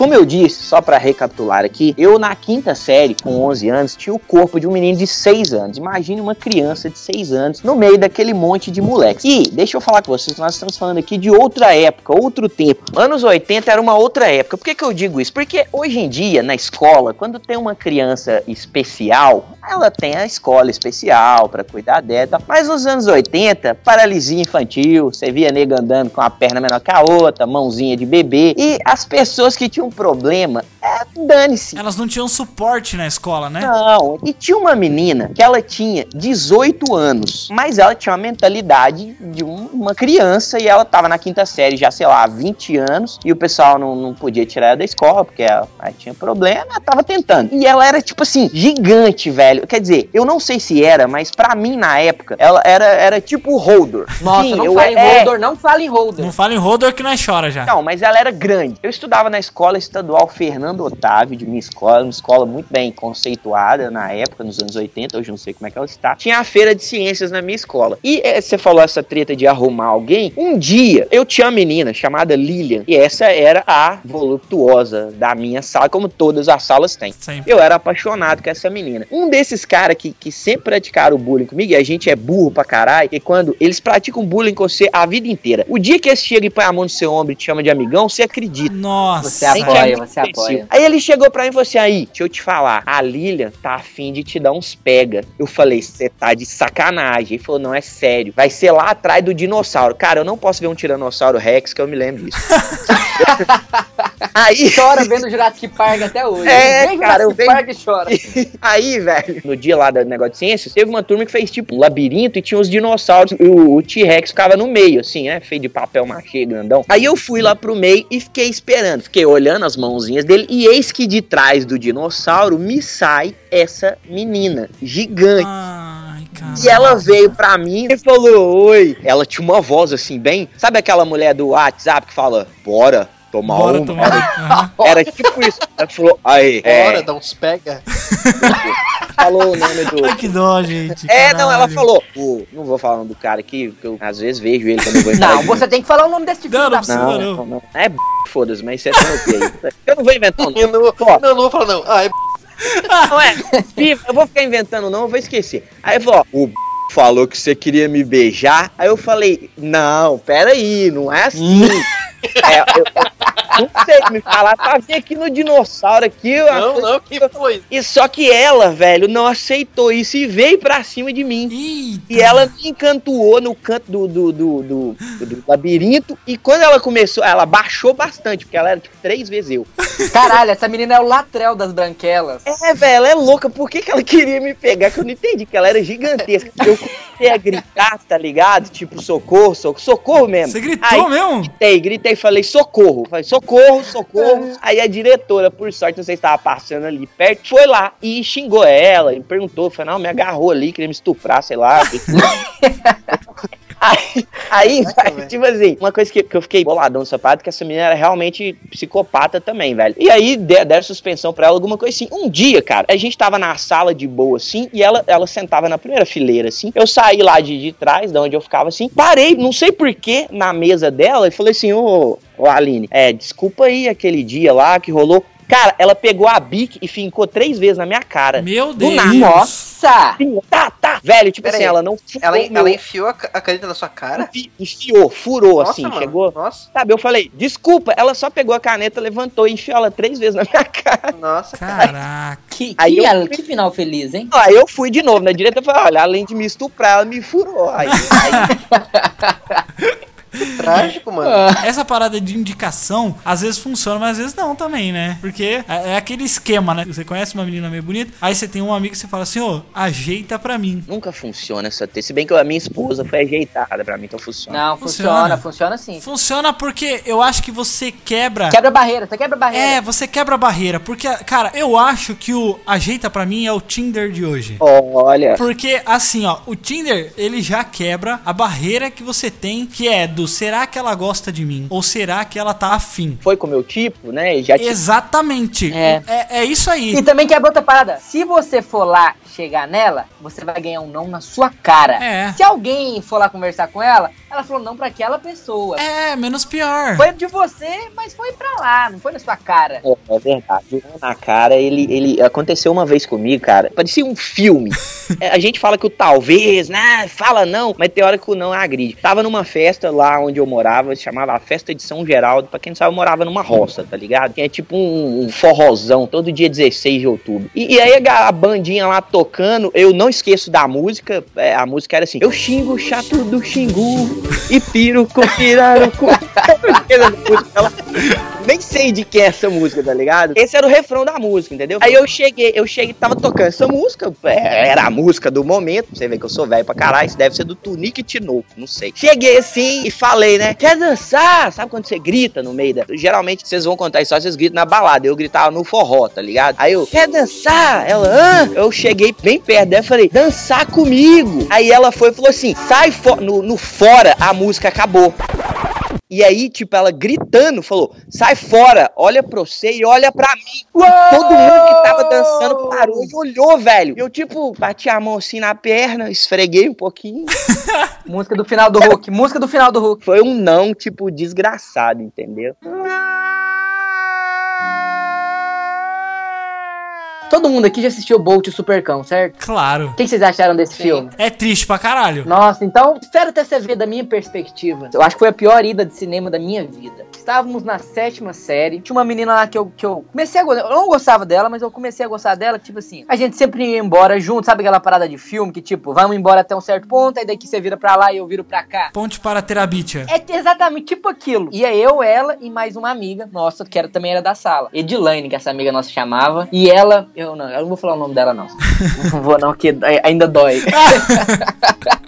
Como eu disse, só pra recapitular aqui, eu na quinta série, com 11 anos, tinha o corpo de um menino de 6 anos. Imagine uma criança de 6 anos no meio daquele monte de moleques. E, deixa eu falar com vocês, nós estamos falando aqui de outra época, outro tempo. Anos 80 era uma outra época. Por que, que eu digo isso? Porque hoje em dia, na escola, quando tem uma criança especial, ela tem a escola especial pra cuidar dela. Mas nos anos 80, paralisia infantil, você via nego andando com a perna menor que a outra, mãozinha de bebê. E as pessoas que tinham problema, é, dane-se. Elas não tinham suporte na escola, né? Não, e tinha uma menina que ela tinha 18 anos, mas ela tinha uma mentalidade de um- uma criança e ela tava na quinta série já, sei lá, há 20 anos, e o pessoal não, não podia tirar ela da escola porque ela, ela tinha problema, ela tava tentando. E ela era, tipo assim, gigante, velho. Quer dizer, eu não sei se era, mas pra mim na época, ela era, era tipo o Holder. Nossa, Sim, não eu- fala em é, holder, não fala em holder. Não fala em Rodor que nós chora já. não, mas ela era grande. Eu estudava na escola estadual Fernando Otávio, de minha escola, uma escola muito bem conceituada na época, nos anos 80, hoje eu não sei como é que ela está. Tinha a feira de ciências na minha escola. E eh, você falou essa treta de arrumar alguém. Um dia eu tinha uma menina chamada Lilian, e essa era a voluptuosa da minha sala, como todas as salas têm. Sempre. Eu era apaixonado com essa menina. Um desses caras que, que sempre praticaram o bullying comigo, e a gente é burro pra caralho, e quando eles praticam bullying com você a vida inteira, o dia que eles chegam e põem a mão no seu ombro e te chamam de amigão, você acredita. Nossa. Você apoia, é você imbecil. Aí ele chegou pra mim e falou assim: aí, deixa eu te falar, a Lilian tá afim de te dar uns pega. Eu falei, você tá de sacanagem. Ele falou, não, é sério. Vai ser lá atrás do dinossauro. Cara, eu não posso ver um Tiranossauro Rex, que eu me lembro disso. [LAUGHS] aí. Chora vendo o Jurassic Park até hoje. É, Vem cara, eu Jurassic venho- Park e chora. [LAUGHS] Aí, velho, no dia lá do negócio de ciências, teve uma turma que fez tipo um labirinto e tinha os dinossauros. E o, o T-Rex ficava no meio, assim, né? Feito de papel machê grandão. Aí eu fui lá pro meio e fiquei esperando. Fiquei olhando as mãozinhas dele. E eis que de trás do dinossauro me sai essa menina gigante. Ai, cara. E ela veio pra mim e falou: Oi. Ela tinha uma voz assim, bem. Sabe aquela mulher do WhatsApp que fala: Bora tomar Bora uma? tomar. [LAUGHS] Aham. Era tipo isso. Ela falou: Aí, Bora, é, dá uns pega. [LAUGHS] falou o nome do. Ai, que dó, gente. É, não, ela caralho. falou. o- não vou falar o nome do cara aqui, porque eu às vezes vejo ele quando eu vou entrar. Não, você tem que falar o nome desse filho Não, não precisa. Não, não. não, não. É b... foda-se, mas isso é tão ok. Eu não vou inventar um nome. Eu não, Ó. não, não vou falar não. Ah, é Não é. Eu vou ficar inventando, não, eu vou esquecer. Aí falou, ó, o b... falou que você queria me beijar. Aí eu falei, não, peraí, não é assim. [LAUGHS] é, eu, eu não sei me falar, pra vir aqui no dinossauro aqui. Não, não, que foi? E só que ela, velho, não aceitou isso e veio pra cima de mim. Eita. E ela me encantuou no canto do, do, do, do- do labirinto. E quando ela começou, ela baixou bastante, porque ela era tipo três vezes eu. Caralho, essa menina é o latrel das branquelas. É, velho, ela é louca. Por que, que ela queria me pegar? Que eu não entendi, que ela era gigantesca. Eu comecei a gritar, tá ligado? Tipo, socorro, socorro, socorro mesmo. Você gritou Aí, mesmo? Gritei, gritei, falei socorro. Falei socorro, socorro. Aí a diretora, por sorte, não sei se estava passando ali perto, foi lá e xingou ela e perguntou. Falei, não, me agarrou ali, queria me estuprar, sei lá. [LAUGHS] Aí, aí Caraca, velho, velho. tipo assim, uma coisa que, que eu fiquei boladão no sapato, que essa menina era realmente psicopata também, velho. E aí de- deram suspensão pra ela, alguma coisa assim. Um dia, cara, a gente tava na sala de boa, assim, e ela, ela sentava na primeira fileira, assim. Eu saí lá de, de trás, de onde eu ficava, assim, parei, não sei porquê, na mesa dela, e falei assim, ô, ô Aline, é, desculpa aí aquele dia lá que rolou. Cara, ela pegou a bique e fincou três vezes na minha cara. Meu Do Deus. nada. Nossa! Tá, tá. Velho, tipo Pera assim, aí. ela não furou Ela, meu- ela enfiou a, ca- a caneta na sua cara? enfi- enfiou, furou, Nossa, assim, mano. chegou. Nossa, Sabe, eu falei, desculpa, ela só pegou a caneta, levantou e enfiou ela três vezes na minha [LAUGHS] cara. nossa, cara. Caraca. Que, Aí que, eu- que final feliz, hein? Aí eu fui de novo na direita e falei, olha, além de me estuprar, ela me furou. Aí, aí [LAUGHS] Trágico, mano. Essa parada de indicação, às vezes funciona, mas às vezes não também, né? Porque é é aquele esquema, né? Você conhece uma menina meio bonita, aí você tem um amigo que você fala assim, ô, ajeita pra mim. nunca funciona essa T. Se bem que a minha esposa foi ajeitada pra mim, então funciona. Não, Funciona. funciona, funciona sim. Funciona porque eu acho que você quebra. Quebra a barreira, você quebra a barreira. É, você quebra a barreira. Porque, cara, eu acho que o ajeita pra mim é o Tinder de hoje. Olha, Porque, assim, ó, o Tinder, ele já quebra a barreira que você tem, que é do será que ela gosta de mim? Ou será que ela tá afim? foi com o meu tipo, né? Já Exatamente. É. É, é isso aí. E também quebra outra parada. Se você for lá chegar nela, você vai ganhar um não na sua cara. É. Se alguém for lá conversar com ela, ela falou não pra aquela pessoa. É, menos pior. Foi de você, mas foi pra lá, não foi na sua cara. É, é verdade. O não na cara, ele, ele aconteceu uma vez comigo, cara. Parecia um filme. [LAUGHS] É, a gente fala que o talvez, né? Fala não, mas tem hora que o não agride. Tava numa festa lá onde eu morava, se chamava a Festa de São Geraldo. Pra quem não sabe, eu morava numa roça, tá ligado? Que é tipo um, um forrozão, todo dia 16 de outubro. E, e aí a, a bandinha lá tocando, eu não esqueço da música. é, a música era assim: Eu xingo o chato do xingu e piro com [LAUGHS] ela- nem sei de quem é essa música, tá ligado? Esse era o refrão da música, entendeu? Aí eu cheguei, eu cheguei, tava tocando essa música, é, era a música do momento, você vê que eu sou velho pra caralho, isso deve ser do Tunique Tinoco, não sei. Cheguei assim e falei, né, quer dançar? Sabe quando você grita no meio da... Geralmente, vocês vão contar isso, vocês gritam na balada, eu gritava no forró, tá ligado? Aí eu, quer dançar? Ela, hã? Eu cheguei bem perto dela e falei, dançar comigo. Aí ela foi e falou assim, sai fora, no, no fora, a música acabou. E aí, tipo, ela gritando, falou: sai fora, olha pra você e olha pra mim. Todo mundo que tava dançando parou e olhou, velho. Eu, tipo, bati a mão assim na perna, esfreguei um pouquinho. [LAUGHS] Música do final do Hulk, música do final do Hulk. Foi um não, tipo, desgraçado, entendeu? Todo mundo aqui já assistiu Bolt e o Supercão, certo? Claro. O que que vocês acharam desse Sim. filme? É triste pra caralho. Nossa, então, espero até você ver da minha perspectiva. Eu acho que foi a pior ida de cinema da minha vida. Estávamos na sétima série. Tinha uma menina lá que eu, que eu comecei a gostar. Eu não gostava dela, mas eu comecei a gostar dela. Tipo assim, a gente sempre ia embora junto. Sabe aquela parada de filme que, tipo, vamos embora até um certo ponto, aí daqui você vira pra lá e eu viro pra cá. Ponte para Terabitia. É exatamente tipo aquilo. Ia eu, ela e mais uma amiga nossa, que era, também era da sala. Edilane, que essa amiga nossa chamava. E ela, eu não, eu não vou falar o nome dela, não. não vou, não, que ainda dói. [LAUGHS]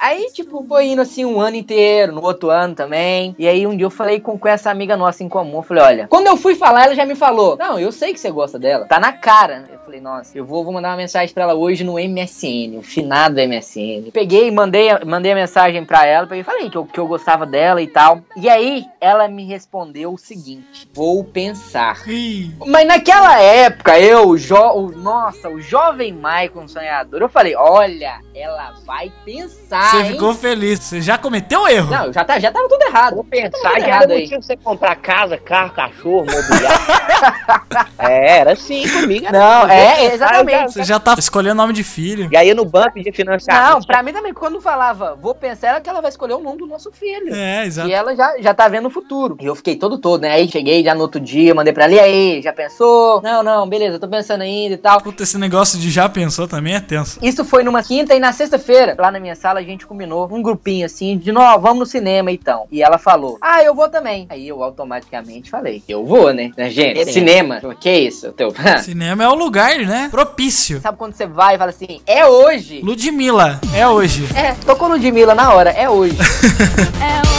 Aí, tipo, foi indo assim um ano inteiro, no outro ano também. E aí um dia eu falei com, com essa amiga nossa em comum. Eu falei, olha, quando eu fui falar, ela já me falou: Não, eu sei que você gosta dela. Tá na cara. Eu falei, nossa, eu vou, vou mandar uma mensagem pra ela hoje no MSN, o finado MSN. Peguei, mandei, a- mandei a mensagem pra ela, peguei, falei que eu, que eu gostava dela e tal. E aí ela me respondeu o seguinte: vou pensar. Mas naquela época, eu, o jo o, nossa, o jovem Michael sonhador, eu falei, olha, ela vai pensar, você hein? ficou feliz. Você já cometeu erro. Não, já, tá, já tava tudo errado. Vou pensar, Tá já errado era aí. motivo você comprar casa, carro, cachorro, mobiliário. [LAUGHS] é, era assim comigo. era Não, assim. é, exatamente. Você já tá escolhendo nome de filho. E aí no banco de financiamento. Não, pra mim também, quando falava, vou pensar, é que ela vai escolher o nome do nosso filho. É, exato. E ela já, já tá vendo o futuro. E eu fiquei todo todo, né? Aí cheguei já no outro dia, mandei pra ela, e aí, já pensou? Não, não, beleza, tô pensando ainda e tal. Puta, esse negócio de já pensou também é tenso. Isso foi numa quinta e na sexta-feira, lá na minha sala, a gente combinou um grupinho assim, de nós, vamos no cinema então. E ela falou, ah, eu vou também. Aí eu automaticamente falei, eu vou, né? Né, Gente, Sim. cinema, que isso? Teu... Cinema é o lugar, né? Propício. Sabe quando você vai e fala assim, é hoje? Ludmilla, é hoje. É, tocou Ludmilla na hora, é hoje. [LAUGHS] É hoje,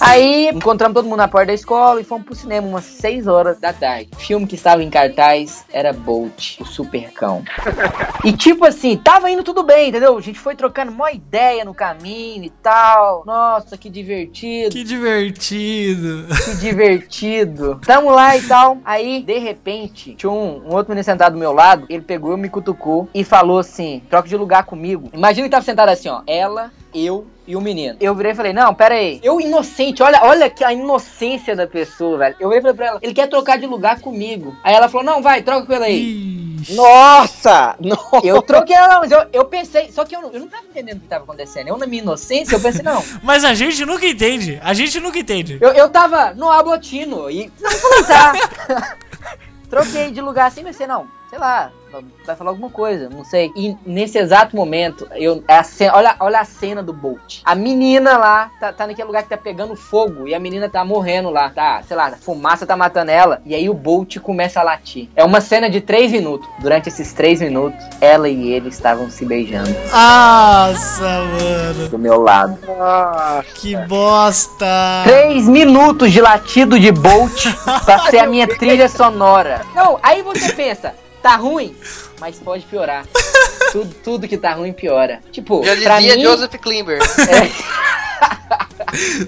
Aí encontramos todo mundo na porta da escola e fomos pro cinema umas 6 horas da tarde. O filme que estava em cartaz era Bolt, o Supercão. [LAUGHS] E tipo assim, tava indo tudo bem, entendeu? A gente foi trocando uma ideia no caminho e tal. Nossa, que divertido. Que divertido. Que divertido. Tamo lá e tal. Aí, de repente, tinha um, um outro menino sentado do meu lado. Ele pegou, me cutucou e falou assim: troca de lugar comigo. Imagina que tava sentado assim, ó. Ela, eu e o menino. Eu virei e falei, não, pera aí. Eu inocente, olha, olha que a inocência da pessoa, velho. Eu virei e falei pra ela, ele quer trocar de lugar comigo. Aí ela falou, não, vai, troca com ele aí. Nossa! [LAUGHS] Nossa! Eu troquei ela, mas eu, eu pensei, só que eu não, eu não tava entendendo o que tava acontecendo. Eu, na minha inocência, eu pensei, não. [LAUGHS] Mas a gente nunca entende. A gente nunca entende. Eu, eu tava no ablotino e. Não, vou tá. [LAUGHS] Troquei de lugar assim, pensei, não, sei lá, vai falar alguma coisa, não sei. E nesse exato momento, eu, é a cena, olha, olha a cena do Bolt. A menina lá tá, tá naquele lugar que tá pegando fogo e a menina tá morrendo lá, tá? Sei lá, a fumaça tá matando ela. E aí o Bolt começa a latir. É uma cena de três minutos. Durante esses três minutos, ela e ele estavam se beijando Nossa, mano. do meu lado. Que bosta. Três minutos de latido de Bolt pra ser a minha [LAUGHS] trilha sonora. Não, aí você pensa, tá ruim, mas pode piorar. [LAUGHS] Tudo, tudo que tá ruim piora. Tipo, Já pra dizia mim, Joseph Klimber. [LAUGHS]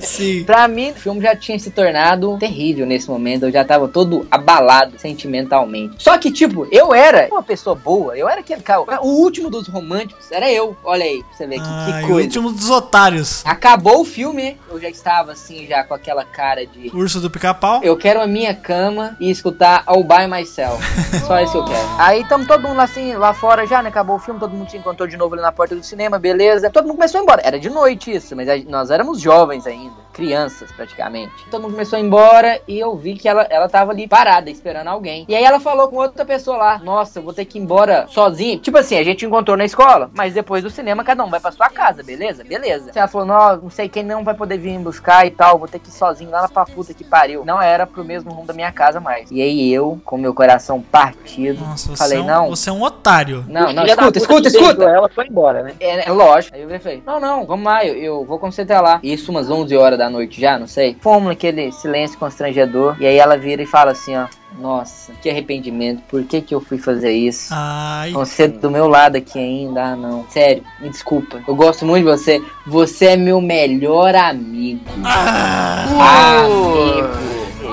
Sim. pra mim, o filme já tinha se tornado terrível nesse momento. Eu já tava todo abalado sentimentalmente. Só que, tipo, eu era uma pessoa boa. Eu era aquele cara. O último dos românticos era eu. Olha aí, pra você ver que, que Ai, o coisa. último dos otários. Acabou o filme, eu já estava assim, já com aquela cara de. Urso do pica-pau. Eu quero a minha cama e escutar All By Myself. [LAUGHS] Só isso que eu quero. Aí tamo todo mundo assim, lá fora já, né? Acabou o filme, todo mundo se encontrou de novo ali na porta do cinema, beleza. Todo mundo começou a ir embora. Era de noite isso, mas nós éramos jovens ainda. Crianças, praticamente. Todo mundo começou a ir embora e eu vi que ela, ela tava ali parada, esperando alguém. E aí ela falou com outra pessoa lá: Nossa, eu vou ter que ir embora sozinha. Tipo assim, a gente encontrou na escola, mas depois do cinema cada um vai pra sua casa, beleza? Beleza. Ela falou: Não, não sei quem não vai poder vir me buscar e tal, vou ter que ir sozinho lá pra puta que pariu. Não era pro mesmo rumo da minha casa mais. E aí eu, com meu coração partido, Nossa, falei: é um, Não, você é um otário. não, não, da escuta, escuta, escuta. Ela foi embora, né? É, é lógico. Aí eu falei, não, não, vamos lá, eu, eu vou até lá. Isso umas 11 horas da noite já, não sei. Fomos naquele silêncio constrangedor. E aí ela vira e fala assim, ó. Nossa, que arrependimento. Por que que eu fui fazer isso? Ai. Você do meu lado aqui ainda, ah não. Sério, me desculpa. Eu gosto muito de você. Você é meu melhor amigo. Ah. Amigo.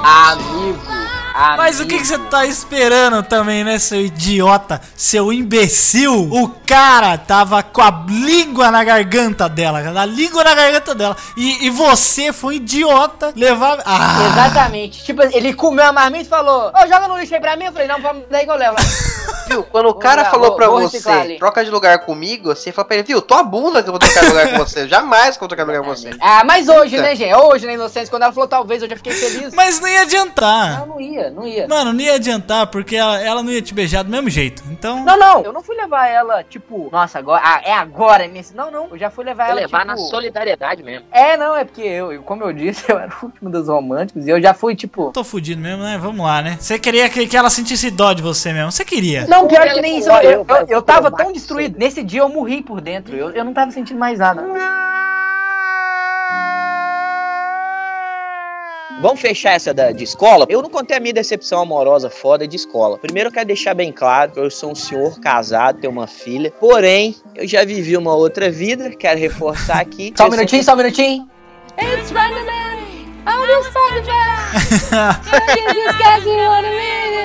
Amigo. Mas o que, que você tá esperando também, né, seu idiota? Seu imbecil? O cara tava com a língua na garganta dela, a língua na garganta dela. E, e você foi um idiota levar. Ah! Exatamente. Tipo, ele comeu a marmita e falou: Ô, joga no lixo aí pra mim. Eu falei: Não, vamos daí que eu levo. [LAUGHS] Viu? Quando o Vou cara lá, falou vou- pra vou você, ali. troca de lugar comigo, você fala pra ele, viu, tua bunda que eu vou trocar de lugar com você. [LAUGHS] Jamais que eu vou trocar de lugar com você. Ah, mas hoje, né, gente? Hoje, na inocência, quando ela falou talvez, eu já fiquei feliz. Mas não ia adiantar. Não, não ia, não ia. Mano, não ia adiantar, porque ela, ela não ia te beijar do mesmo jeito. Então. Não, não, eu não fui levar ela, tipo, nossa, agora, ah, é agora, nesse. Não, não, eu já fui levar Vou ela, levar tipo... na solidariedade mesmo. É, não, é porque eu, eu- como eu disse, [LAUGHS] eu era o último dos românticos e eu já fui, tipo... Tô fudido mesmo, né? Vamos lá, né? Você queria que, que ela sentisse dó de você mesmo. Você queria. Não, pior ela que nem isso, eu, eu, eu, tava tão destruído. Nesse dia eu morri por dentro, eu, eu não tava sentindo mais nada. Vamos fechar essa da, de escola? Eu não contei a minha decepção amorosa foda de escola. Primeiro eu quero deixar bem claro que eu sou um senhor casado, tenho uma filha. Porém, eu já vivi uma outra vida, quero reforçar aqui. [LAUGHS] Só um minutinho, só um minutinho. It's random I'm [LAUGHS] just talking about.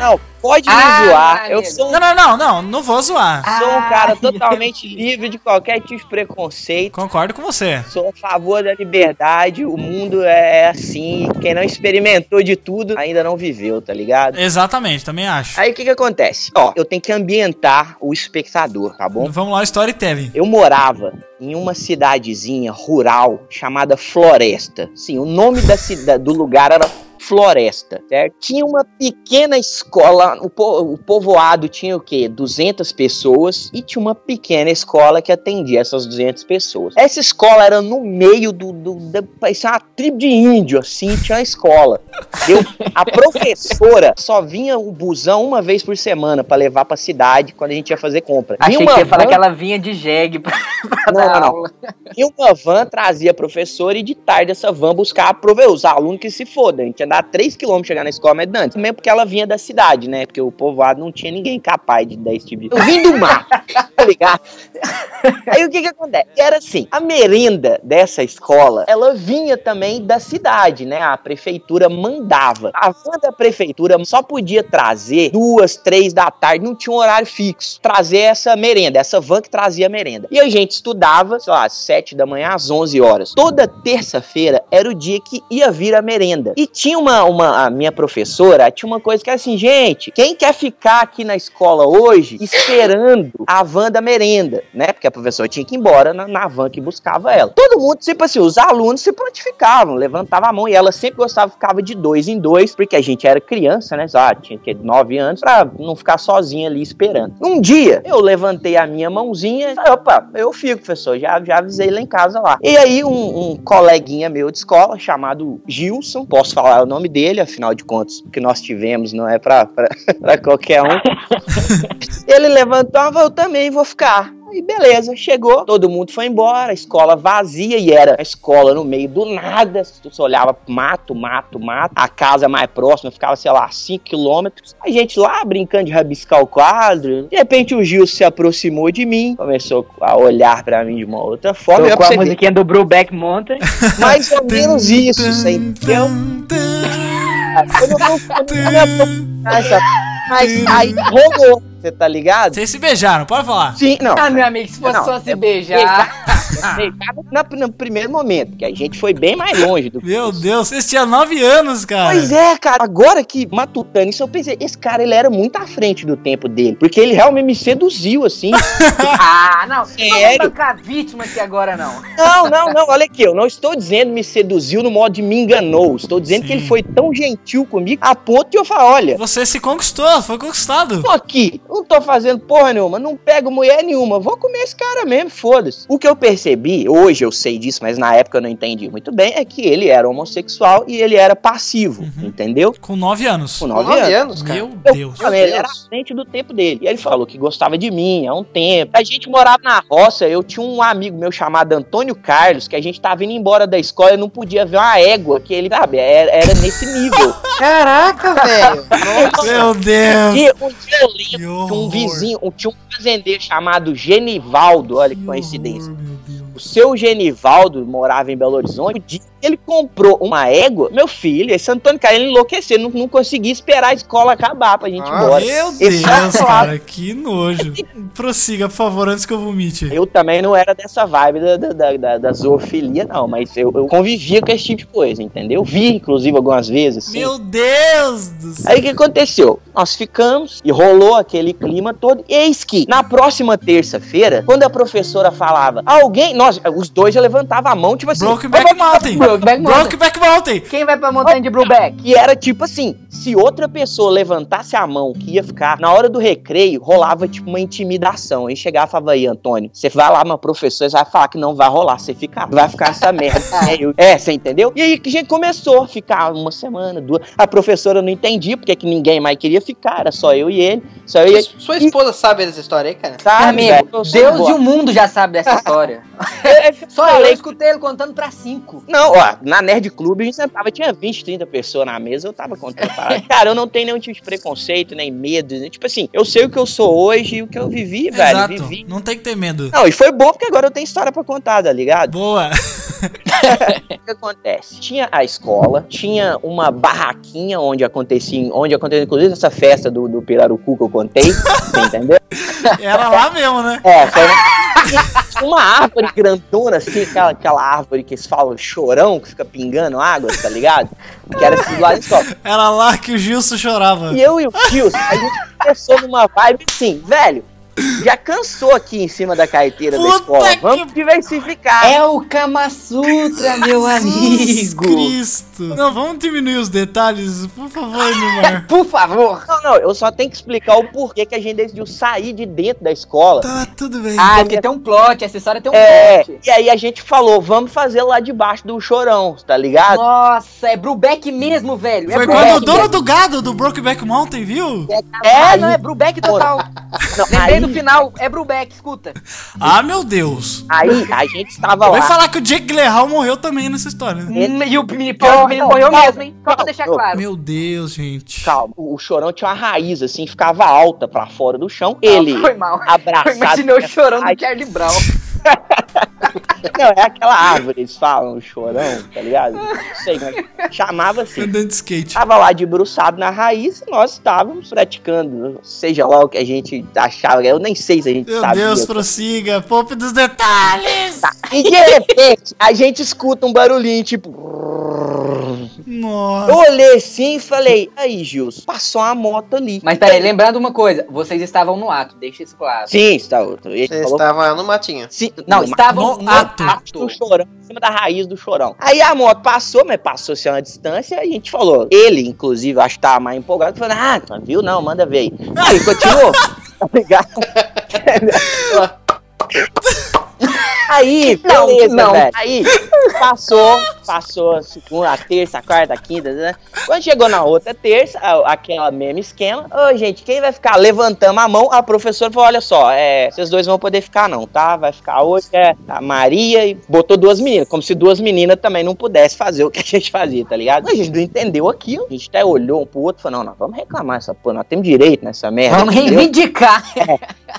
Não, pode me Ah, zoar. Eu sou um Não, não, não, não. Não vou zoar. Sou um cara Ai, totalmente livre de qualquer tipo de preconceito. Concordo com você. Sou a favor da liberdade. O mundo é assim. Quem não experimentou de tudo ainda não viveu, tá ligado? Exatamente, também acho. Aí o que que acontece? Ó, eu tenho que ambientar o espectador, tá bom? Vamos lá, storytelling. Eu morava em uma cidadezinha rural chamada Floresta. Sim, o nome da cida do lugar era floresta, certo? Tinha uma pequena escola, o, po- o povoado tinha o quê? 200 pessoas e tinha uma pequena escola que atendia essas 200 pessoas. Essa escola era no meio do, do da, parecia uma tribo de índio, assim, tinha uma escola. Eu, a [LAUGHS] professora só vinha o busão uma vez por semana pra levar pra cidade quando a gente ia fazer compra. Achei que ia falar van- que ela vinha de jegue pra, [LAUGHS] pra Não, dar não, não. aula. e uma van trazia a professora e de tarde essa van buscava os alunos que se fodam. A gente andar 3km chegar na escola, mas antes. Mesmo porque ela vinha da cidade, né? Porque o povoado não tinha ninguém capaz de dar esse tipo de. Eu vim do mar, [LAUGHS] tá ligado? Aí o que que acontece? Era assim, a merenda dessa escola, ela vinha também da cidade, né? A prefeitura mandava. A van da prefeitura só podia trazer duas, três da tarde, não tinha um horário fixo. Trazer essa merenda, essa van que trazia a merenda. E a gente estudava, sei lá, às sete da manhã às 11 horas. Toda terça-feira era o dia que ia vir a merenda. E tinha uma, uma, a minha professora, tinha uma coisa que era assim, gente, quem quer ficar aqui na escola hoje esperando a van da merenda, né? Porque a professora tinha que ir embora na, na van que buscava ela. Todo mundo, tipo assim, os alunos se prontificavam, levantavam a mão e ela sempre gostava, ficava de dois em dois, porque a gente era criança, né? Ah, tinha que nove anos, pra não ficar sozinha ali esperando. Um dia, eu levantei a minha mãozinha e falei, opa, eu fico, professor, já, já avisei lá em casa lá. E aí, um, um coleguinha meu de escola, chamado Gilson, posso falar o nome dele, afinal de contas, o que nós tivemos não é pra [LAUGHS] qualquer um. [LAUGHS] Ele levantou, "Ah, eu também vou ficar. Aí beleza, chegou, todo mundo foi embora, a escola vazia e era a escola no meio do nada. Tu só olhava mato, mato, mato. A casa mais próxima ficava, sei lá, 5 quilômetros. A gente lá brincando de rabiscar o quadro. De repente o Gil se aproximou de mim, começou a olhar pra mim de uma outra forma. Eu Tocou a musiquinha do Brubeck Mountain. [LAUGHS] mais ou menos isso, você entendeu? Eu não vou- nessa- Mas aí rolou, você tá ligado? Vocês se beijaram, pode falar. Sim, não. Ah, meu amigo, se fosse Não, só se é- beijar. Beijar na- no primeiro momento, que a gente foi bem mais longe do que Meu isso. Deus, vocês tinham nove anos, cara. Pois é, cara. Agora que matutando isso, eu pensei, esse cara ele era muito à frente do tempo dele. Porque ele realmente me seduziu, assim. [LAUGHS] Ah, não. Não Sério? vamos bancar vítima aqui agora, não. não, não, não. Olha aqui, eu não estou dizendo me seduziu no modo de me enganou. Estou dizendo Sim. que ele foi tão gentil comigo a ponto de eu falar: olha, Você se conquistou, foi conquistado. tô aqui, não tô fazendo porra nenhuma, não pego mulher nenhuma, vou comer esse cara mesmo, foda-se. O que eu percebi, hoje eu sei disso, mas na época eu não entendi muito bem, é que ele era homossexual e ele era passivo, entendeu? Com nove anos. Com Com nove nove anos. anos, cara. Meu Eu Deus. falei, Meu ele era à frente do tempo dele. E ele falou que gostava de mim há um tempo. A gente morava na roça, eu tinha um amigo meu chamado Antônio Carlos, que a gente tava indo embora da escola e não podia ver uma égua, que ele, sabe, era, era nesse nível. [LAUGHS] Caraca, velho. Meu Deus. E um dia que um vizinho, tinha um fazendeiro chamado Genivaldo, olha que coincidência. O seu Genivaldo morava em Belo Horizonte. O dia que ele comprou uma égua, meu filho, esse Antônio Carlos ele enlouqueceu, não, não conseguia esperar a escola acabar pra gente ir Ah, embora. Meu Deus, cara, que nojo. Prossiga, por favor, antes que eu vomite. Eu também não era dessa vibe da, da, da, da- da zoofilia, não, mas eu, eu convivia com esse tipo de coisa, entendeu? Vi, inclusive, algumas vezes. Assim. Meu Deus do céu. Aí o que aconteceu? Nós ficamos e rolou aquele clima todo. Eis que, na próxima terça-feira, quando a professora falava, alguém, nós, os dois já levantavam a mão, tipo assim. Brokeback Mountain. Brokeback Mountain. Brokeback Mountain. Quem vai pra montanha de Brubeck? E era tipo assim, se outra pessoa levantasse a mão que ia ficar, na hora do recreio, rolava tipo uma intimidação. Aí chegava e falava, aí, Antônio, você vai lá, uma professora, você vai falar que não vai rolar, você fica, vai ficar essa merda. [LAUGHS] É, é, você entendeu? E aí que a gente começou a ficar uma semana, duas. A professora não entendia, porque que ninguém mais queria ficar, era só eu e ele. Só eu e ele. Sua esposa sabe dessa história aí, cara? Sabe, Amigo, Deus e o mundo já sabem dessa história. [LAUGHS] [LAUGHS] Só eu, eu escutei ele contando pra cinco. Não, ó, na Nerd Clube a gente sentava, tinha 20, 30 pessoas na mesa, eu tava contando parada. [LAUGHS] Cara, eu não tenho nenhum tipo de preconceito, nem medo. né? Tipo assim, eu sei o que eu sou hoje e o que eu vivi, velho. Exato. Vivi. Não tem que ter medo. Não, e foi bom porque agora eu tenho história pra contar, tá ligado? Boa. [LAUGHS] O que acontece? Tinha a escola, tinha uma barraquinha onde acontecia, onde acontecia inclusive essa festa do, do Pirarucu que eu contei, você entendeu? Era lá mesmo, né? É, foi uma, árvore grandona, assim, aquela, aquela árvore que eles falam chorão, que fica pingando água, tá ligado? Que era assim lado da escola. Era lá que o Gilson chorava. E eu e o Gilson, a gente começou numa vibe assim, velho, [COUGHS] Já cansou aqui em cima da carteira da Puta escola. que- Vamos diversificar. É o Kama Sutra, meu Jesus amigo. Cristo. Não, vamos diminuir os detalhes, por favor, Neymar. [LAUGHS] Por favor. Não, não, eu só tenho que explicar o porquê que a gente decidiu sair de dentro da escola. Tá, tudo bem. Ah, porque tem um plot, essa história tem um É, plot. e aí a gente falou, vamos fazer lá debaixo do chorão, tá ligado? Nossa, é Brubeck mesmo, velho. É Foi Brubeck, quando o dono do gado do Brokeback Mountain viu? É, não, é Brubeck total. Não, aí, do final, é Brubeck, escuta. Ah, meu Deus. aí a gente estava Vai lá. falar que o Jake Gyllenhaal morreu também nessa história. né? Hum, E o menino, pior o menino morreu mesmo, hein? Só pra deixar claro. Meu Deus, gente. Calma, o, chorão tinha uma raiz assim, ficava alta pra fora do chão. Ele Foi mal. abraçado. Imaginei o chorão do Charlie Brown. [LAUGHS] Não, é aquela árvore, eles falam, o chorão, tá ligado? Não sei, mas chamava assim. Andando de skate. Tava lá debruçado na raiz e nós estávamos praticando, seja lá o que a gente achava, eu nem sei se a gente Meu sabia. Deus, prossiga. Poupe dos detalhes. E de repente, a gente escuta um barulhinho, tipo... Nossa. Eu olhei assim e falei, aí, Gilson, passou uma moto ali. Mas peraí, lembrando uma coisa, vocês estavam no ato, deixa isso claro. Sim, está outro. Ele Você falou estava no matinho. Sim, Não, mas- estavam no no, ato. ato. do chorão, em cima da raiz do chorão. Aí a moto passou, mas passou-se a uma distância, e a gente falou. Ele, inclusive, acho que tava mais empolgado, falou: Ah, não viu? Não, manda ver aí. Aí continuou. [LAUGHS] tá ligado? [LAUGHS] [LAUGHS] Aí, Não, beleza, não. velho. Aí, passou, passou a segunda, a terça, a quarta, a quinta, né? Quando chegou na outra terça, aquela mesma esquema, ô, gente, quem vai ficar? Levantamos a mão, a professora falou, olha só, é, vocês dois vão poder ficar não, tá? Vai ficar hoje, é a Maria, e botou duas meninas, como se duas meninas também não pudessem fazer o que a gente fazia, tá ligado? A gente não entendeu aquilo, a gente até olhou um pro outro e falou, não, nós vamos reclamar essa porra, nós temos direito nessa merda. Vamos entendeu? reivindicar.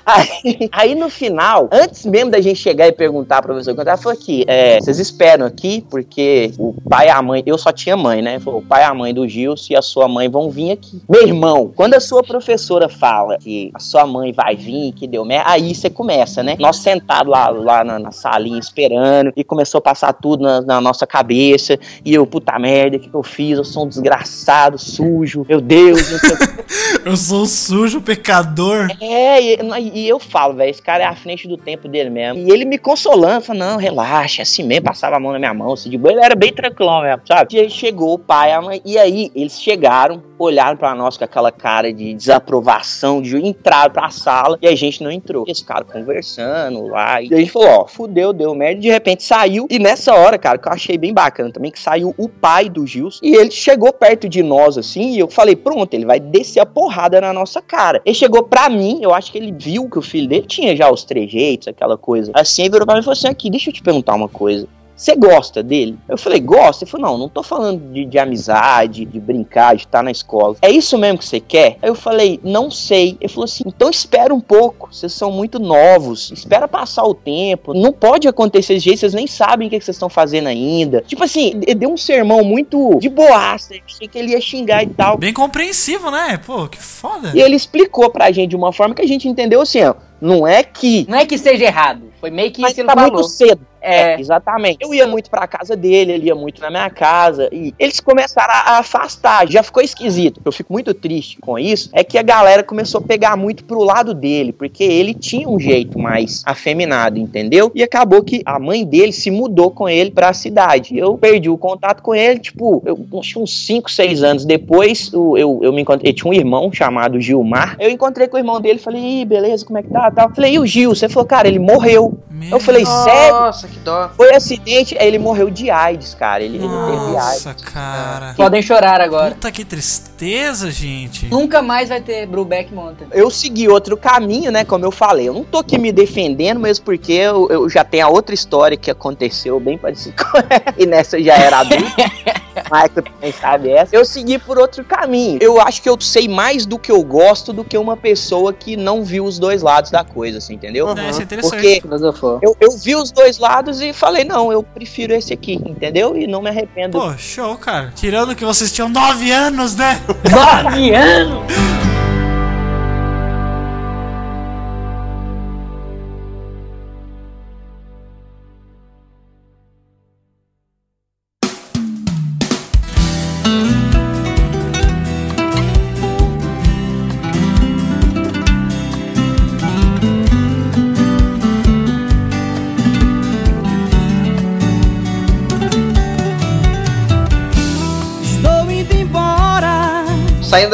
Aí, aí no final, antes mesmo da gente chegar e perguntar pra professor, ela falou aqui, é, vocês esperam aqui, porque o pai e a mãe, eu só tinha mãe, né? Falou, o pai e a mãe do Gilson e a sua mãe vão vir aqui. Meu irmão, quando a sua professora fala que a sua mãe vai vir, que deu merda, aí você começa, né? Nós sentados lá, lá na, na salinha esperando, e começou a passar tudo na, na nossa cabeça, e eu, puta merda, o que, que eu fiz? Eu sou um desgraçado, sujo, meu Deus, [LAUGHS] Eu sou um sujo, pecador. é, e, e eu falo, velho, esse cara é à frente do tempo dele mesmo. E ele me consolando, falando, não, relaxa, assim mesmo, passava a mão na minha mão, assim, de boa, ele era bem tranquilão mesmo, sabe? E aí chegou o pai, a mãe, e aí eles chegaram, olharam pra nós com aquela cara de desaprovação, de entraram pra sala, e a gente não entrou. Eles ficaram conversando lá, e a gente falou, ó, fudeu, deu merda, e de repente saiu, e nessa hora, cara, que eu achei bem bacana também, que saiu o pai do Gilson, e ele chegou perto de nós, assim, e eu falei, pronto, ele vai descer a porrada na nossa cara. Ele chegou pra mim, eu acho que ele viu que o filho dele tinha já os trejeitos, aquela coisa. Assim, ele virou pra mim e falou assim, aqui, deixa eu te perguntar uma coisa. Você gosta dele? Eu falei, gosta? Ele falou, não, não tô falando de, de amizade, de brincar, de estar na escola. É isso mesmo que você quer? Aí eu falei, não sei. Ele falou assim, então espera um pouco, vocês são muito novos, espera passar o tempo, não pode acontecer desse jeito, vocês nem sabem o que que vocês estão fazendo ainda. Tipo assim, ele deu um sermão muito de boaça, achei que ele ia xingar e tal. Bem compreensivo, né? Pô, que foda. E ele explicou pra gente de uma forma que a gente entendeu assim, ó, não é que Não é que seja errado, foi meio que mas isso que ele tá falou. muito cedo. É. É, exatamente. Eu ia muito pra casa dele, ele ia muito na minha casa. E eles começaram a afastar. Já ficou esquisito. Eu fico muito triste com isso. É que a galera começou a pegar muito pro lado dele. Porque ele tinha um jeito mais afeminado, entendeu? E acabou que a mãe dele se mudou com ele pra cidade. Eu perdi o contato com ele, tipo, eu uns 5, 6 anos depois, o- eu, eu me encontrei. Ele tinha um irmão chamado Gilmar. Eu encontrei com o irmão dele, falei, Ih, beleza, como é que tá? Tal. Falei, e o Gil? Você falou, cara, ele morreu. Meu Eu falei, sério? Nossa, que dó. Foi acidente, aí ele morreu de AIDS, cara. Ele, ele teve AIDS. Nossa, cara. Podem chorar agora. Puta que tristeza, gente. Nunca mais vai ter Brubeck Mountain. Eu segui outro caminho, né? Como eu falei. Eu não tô aqui me defendendo, mesmo porque eu, eu já tenho a outra história que aconteceu bem parecida com. [LAUGHS] E nessa eu já era adulto. [LAUGHS] Michael também sabe essa. Eu segui por outro caminho. Eu acho que eu sei mais do que eu gosto do que uma pessoa que não viu os dois lados da coisa, assim, entendeu? É, isso é interessante. Porque Filosofou. eu, eu vi os dois lados e falei, não, eu prefiro esse aqui, entendeu? E não me arrependo. Pô, show, cara. Tirando que vocês tinham 9 anos, né? Nove anos! [LAUGHS]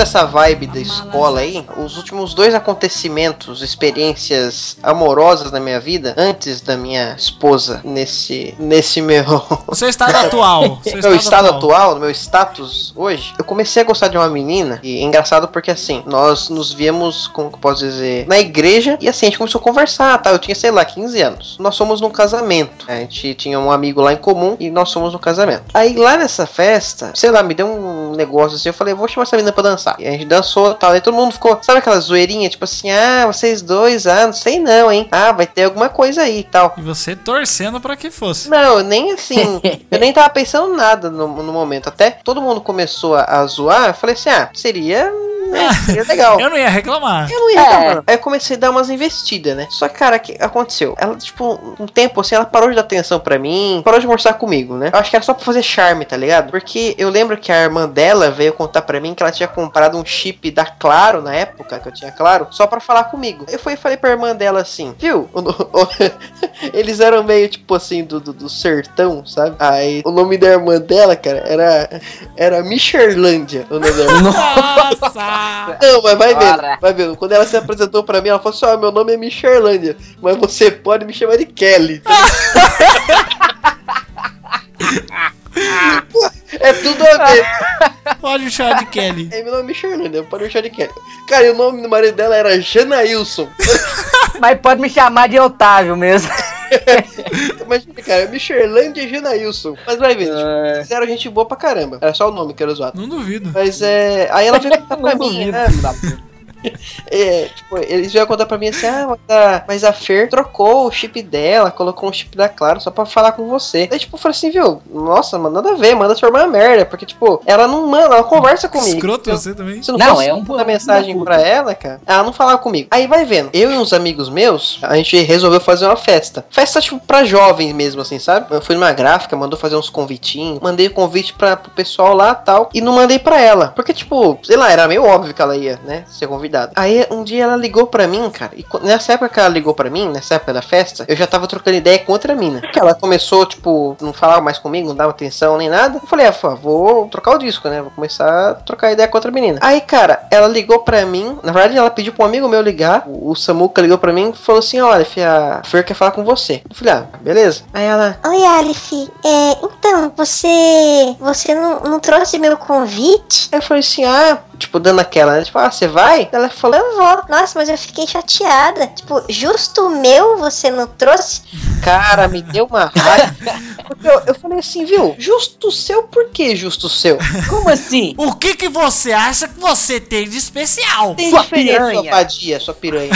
dessa vibe da escola aí, os últimos dois acontecimentos, experiências amorosas na minha vida, antes da minha esposa, nesse, nesse meu. O seu estado atual. Seu [LAUGHS] meu estado atual, meu status hoje, eu comecei a gostar de uma menina. E é engraçado porque assim, nós nos víamos, como que eu posso dizer, na igreja. E assim, a gente começou a conversar, tá? Eu tinha, sei lá, 15 anos. Nós fomos num casamento. A gente tinha um amigo lá em comum e nós fomos no casamento. Aí lá nessa festa, sei lá, me deu um negócio assim. Eu falei, vou chamar essa menina pra dançar. E a gente dançou e tal. Aí todo mundo ficou, sabe aquela zoeirinha? Tipo assim, ah, vocês dois, ah, não sei não, hein? Ah, vai ter alguma coisa aí e tal. E você torcendo pra que fosse. Não, nem assim. [LAUGHS] eu nem tava pensando nada no, no momento. Até todo mundo começou a, a zoar. Eu falei assim, ah, seria né? Seria legal. Eu não ia reclamar. Eu não ia reclamar. É. Aí eu comecei a dar umas investidas, né? Só que, cara, o que aconteceu? Ela, tipo, um tempo assim, ela parou de dar atenção pra mim, parou de mostrar comigo, né? Eu acho que era só pra fazer charme, tá ligado? Porque eu lembro que a irmã dela veio contar pra mim que ela tinha comprado um chip da Claro na época, que eu tinha Claro, só pra falar comigo. Eu fui e falei pra irmã dela assim, viu? [LAUGHS] Eles eram meio, tipo assim, do, do, do, sertão, sabe? Aí o nome da irmã dela, cara, era. Era Michelândia. O nome dela. Nossa! Não, mas vai ver, vai ver. Quando ela se apresentou pra mim, ela falou assim: Ó, meu nome é Michelândia, mas você pode me chamar de Kelly. [LAUGHS] É tudo a ver. Pode me chamar de Kelly. É, meu nome é Michelândia, pode me chamar de Kelly. Cara, e o nome do marido dela era Janailson. Mas pode me chamar de Otávio mesmo. [LAUGHS] [LAUGHS] Imagina, cara, Michelândia e Janailson. Mas vai ver, tipo, fizeram gente boa pra caramba. Era só o nome que era usado. Não duvido. Mas é. Aí ela veio [LAUGHS] pra mim, né? [LAUGHS] É, tipo, eles vieram contar pra mim assim: ah, mas a, mas a Fer trocou o chip dela, colocou um chip da Claro só pra falar com você. Aí, tipo, eu falei assim, viu? Nossa, mano, nada a ver, manda sua irmã merda. Porque, tipo, ela não manda, ela conversa comigo. Escroto eu, você também. Se não, Não, é um- mandar mensagem pra ela, cara, ela não falava comigo. Aí vai vendo, eu e uns amigos meus, a gente resolveu fazer uma festa. Festa, tipo, pra jovens mesmo, assim, sabe? Eu fui numa gráfica, mandou fazer uns convitinhos, mandei o convite pra, pro pessoal lá tal, e não mandei pra ela. Porque, tipo, sei lá, era meio óbvio que ela ia, né, ser convidada. Aí um dia ela ligou pra mim, cara, e nessa época que ela ligou pra mim, nessa época da festa, eu já tava trocando ideia com outra mina. Que ela começou, tipo, não falava mais comigo, não dava atenção nem nada. Eu falei, ah, vou trocar o disco, né? Vou começar a trocar ideia com outra menina. Aí, cara, ela ligou pra mim. Na verdade, ela pediu pra um amigo meu ligar. O, o Samuca ligou pra mim e falou assim: Olha, filha, a Fer quer falar com você. Eu falei, ah, beleza. Aí ela, Oi, Aleph. É, então, você. Você não, não trouxe meu convite? Aí eu falei assim, ah, tipo, dando aquela, né? Tipo, ah, você vai? Ela falou, Eu vou. Nossa, mas eu fiquei chateada. Tipo, justo o meu você não trouxe? cara, me deu uma raiva. [LAUGHS] Porque eu, eu falei assim, viu? Justo o seu, por que justo o seu? Como assim? O que que você acha que você tem de especial? Tem Sua diferença, piranha. sua vadia, sua piranha.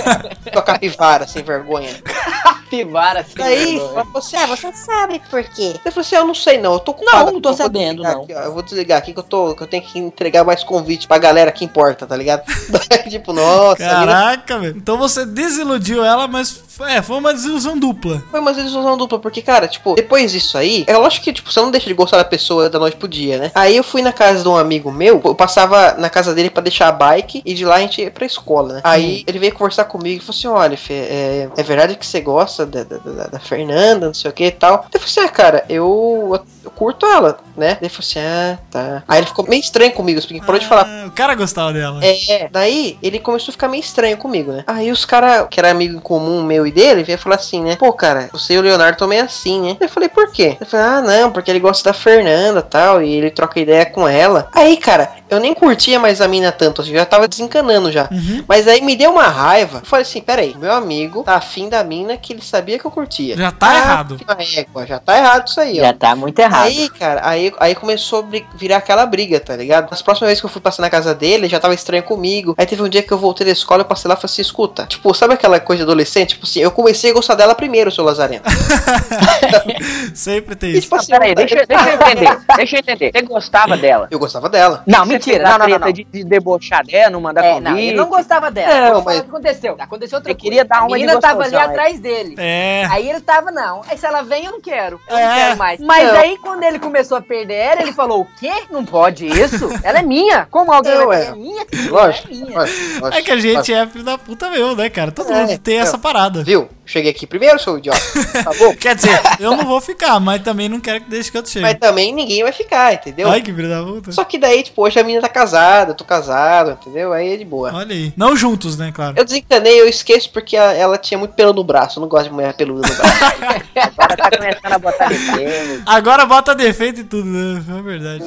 [LAUGHS] sua capivara, sem vergonha. Capivara, assim. Aí, vergonha. você, É, você sabe por quê. Eu falei assim, eu não sei não, eu tô com Não, não tô sabendo, não. Aqui, ó, eu vou desligar aqui que eu tô, que eu tenho que entregar mais convite pra galera que importa, tá ligado? [LAUGHS] Tipo, nossa, Caraca, velho. Então você desiludiu ela, mas é, foi uma desilusão dupla. foi uma desilusão dupla, porque, cara, tipo, depois disso aí, é lógico que, tipo, você não deixa de gostar da pessoa da noite pro dia, né? Aí eu fui na casa de um amigo meu, eu passava na casa dele pra deixar a bike, e de lá a gente ia pra escola, né? Aí ele veio conversar comigo e falou assim: olha, Fê, é, é verdade que você gosta da, da, da- da Fernanda, não sei o que e tal. Eu falei assim, ah, cara, eu, eu curto ela, né? Ele falou assim, ah, tá. Aí ele ficou meio estranho comigo, porque parou de falar Ah, o cara gostava dela. é, daí ele começou a ficar meio estranho comigo, né? Aí os caras, que era amigo comum meu e dele, veio falar assim, né? Pô, cara, você e o Leonardo também é assim, né? Eu falei, por quê? Eu falei, ah, não, porque ele gosta da Fernanda tal, e ele troca ideia com ela. Aí, cara, eu nem curtia mais a mina tanto, assim, já tava desencanando já. Mas aí me deu uma raiva. Eu falei assim, peraí, meu amigo tá afim da mina que ele sabia que eu curtia. Já tá errado. Ah, égua, já tá errado isso aí, ó. Já tá muito errado. Aí, cara, aí, aí começou a virar aquela briga, tá ligado? Nas próximas vezes que eu fui passar na casa dele, ele já tava estranho comigo. Aí teve um dia que eu voltei da escola, eu passei lá e falei assim, escuta, tipo, sabe aquela coisa de adolescente? Tipo assim, eu comecei a gostar dela primeiro, seu Lazareno. [LAUGHS] Sempre tem E, isso. tipo assim, Peraí, eu- deixa, deixa eu entender. Deixa eu entender. Você gostava dela? eu gostava dela. Não, Você mentira. Não, a não, não. De, de debochar dela, não mandar É, convite. não, ele não gostava dela. Não, falar mas- o que aconteceu. Aconteceu outra Ele queria dar A uma de menina tava ali é. atrás dele. É. Aí ele tava, não. Aí se ela vem, eu não quero. Eu É. não quero mais. Mas Não. aí, quando ele começou a perder ela, ele falou: o quê? Não pode isso? Ela é minha. Como alguém Eu, vai é. é minha? Lógico. É minha. lógico, lógico, É que a gente lógico. é filho da puta mesmo, né, cara? Todo É, mundo tem é. essa parada. Viu? Cheguei aqui primeiro, seu idiota. Tá bom? [LAUGHS] Quer dizer, eu não vou ficar, mas também não quero que deixe que eu chegue. Mas também ninguém vai ficar, entendeu? Ai, que filho da puta. Só que daí, tipo, hoje a menina tá casada, eu tô casado, entendeu? Aí é de boa. Olha aí. Não juntos, né, claro. Eu desencanei, eu esqueço porque a- ela tinha muito pelo no braço. Eu não gosto de mulher peluda no braço. [LAUGHS] Agora tá começando a botar defeito. Agora bota defeito e tudo, né? É verdade.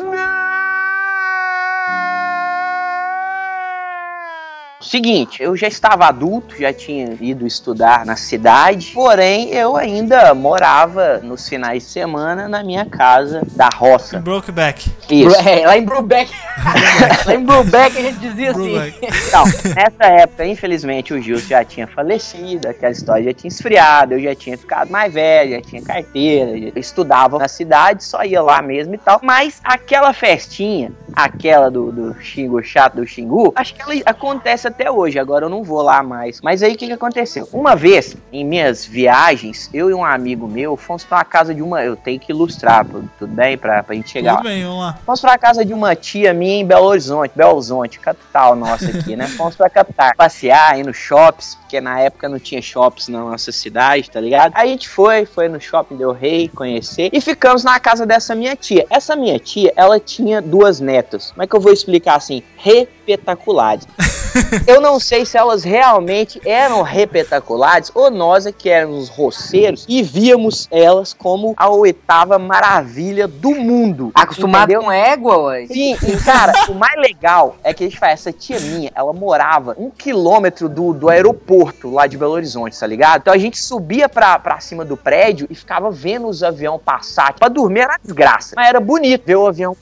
Seguinte, eu já estava adulto, já tinha ido estudar na cidade, porém eu ainda morava nos finais de semana na minha casa da roça. Brokeback. Isso. É, lá em Brubeck. [LAUGHS] lá em Brubeck a gente dizia assim. Então, nessa época, infelizmente, o Gilson já tinha falecido, aquela história já tinha esfriado, eu já tinha ficado mais velho, já tinha carteira, já estudava na cidade, só ia lá mesmo e tal. Mas aquela festinha, aquela do, do Xingu chato do Xingu, acho que ela acontece até hoje, agora eu não vou lá mais. Mas aí o que, que aconteceu? Uma vez, em minhas viagens, eu e um amigo meu fomos pra casa de uma. Eu tenho que ilustrar, tudo bem? Pra, pra gente chegar Tudo bem, vamos lá. Fomos pra casa de uma tia minha em Belo Horizonte, Belo Horizonte, capital nossa aqui, né? [LAUGHS] Fomos pra capital, passear, ir nos shops, porque na época não tinha shops na nossa cidade, tá ligado? Aí a gente foi, foi no shopping Del Rey conhecer e ficamos na casa dessa minha tia. Essa minha tia, ela tinha duas netas. Como é que eu vou explicar assim? Repetaculares. [LAUGHS] Eu não sei se elas realmente eram repetaculares ou nós é que éramos roceiros e víamos elas como a oitava maravilha do mundo. Acostumado com égua, ué. Sim, e cara, o mais legal é que a gente faz, essa tia minha, ela morava um quilômetro do, do aeroporto lá de Belo Horizonte, tá ligado? Então a gente subia pra, pra cima do prédio e ficava vendo os aviões passar. Pra dormir era desgraça, mas era bonito ver o avião,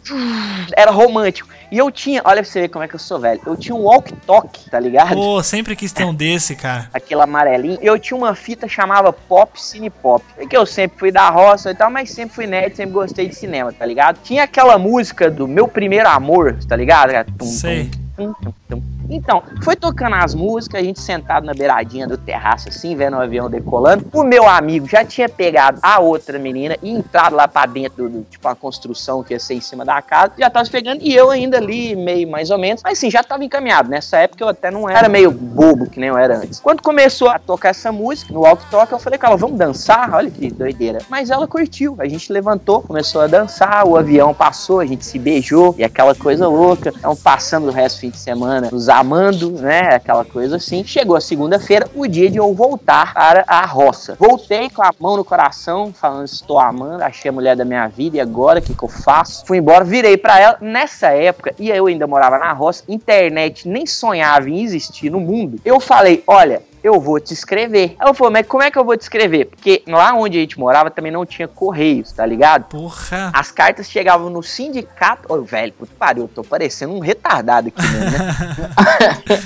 era romântico. E eu tinha, olha pra você ver como é que eu sou velho, eu tinha um walk-talk, tá ligado? Pô, sempre quis ter um desse, cara. aquele amarelinho. Eu tinha uma fita chamava Pop Cine Pop. Porque eu sempre fui da roça e tal, mas sempre fui nerd, sempre gostei de cinema, tá ligado? Tinha aquela música do Meu Primeiro Amor, tá ligado? Tum, Sei. tum, tum, tum. Então, foi tocando as músicas, a gente sentado na beiradinha do terraço, assim, vendo o avião decolando. O meu amigo já tinha pegado a outra menina e entrado lá pra dentro do, tipo, uma construção que ia ser em cima da casa. Já tava pegando e eu ainda ali, meio mais ou menos. Mas sim, já tava encaminhado. Nessa época eu até não era meio bobo, que nem eu era antes. Quando começou a tocar essa música no walk talk, eu falei ela, vamos dançar? Olha que doideira. Mas ela curtiu. A gente levantou, começou a dançar, o avião passou, a gente se beijou e aquela coisa louca. Então, passando o resto do fim de semana nos amando, né? Aquela coisa assim. Chegou a segunda-feira, o dia de eu voltar para a roça. Voltei com a mão no coração, falando: estou amando, achei a mulher da minha vida e agora o que, que eu faço? Fui embora, virei para ela. Nessa época, e eu ainda morava na roça, internet nem sonhava em existir no mundo. Eu falei: olha. Eu vou te escrever. Aí eu falei, mas como é que eu vou te escrever? Porque lá onde a gente morava também não tinha correios, tá ligado? Porra. As cartas chegavam no sindicato. Ô, velho, puto pariu, eu tô parecendo um retardado aqui mesmo, né?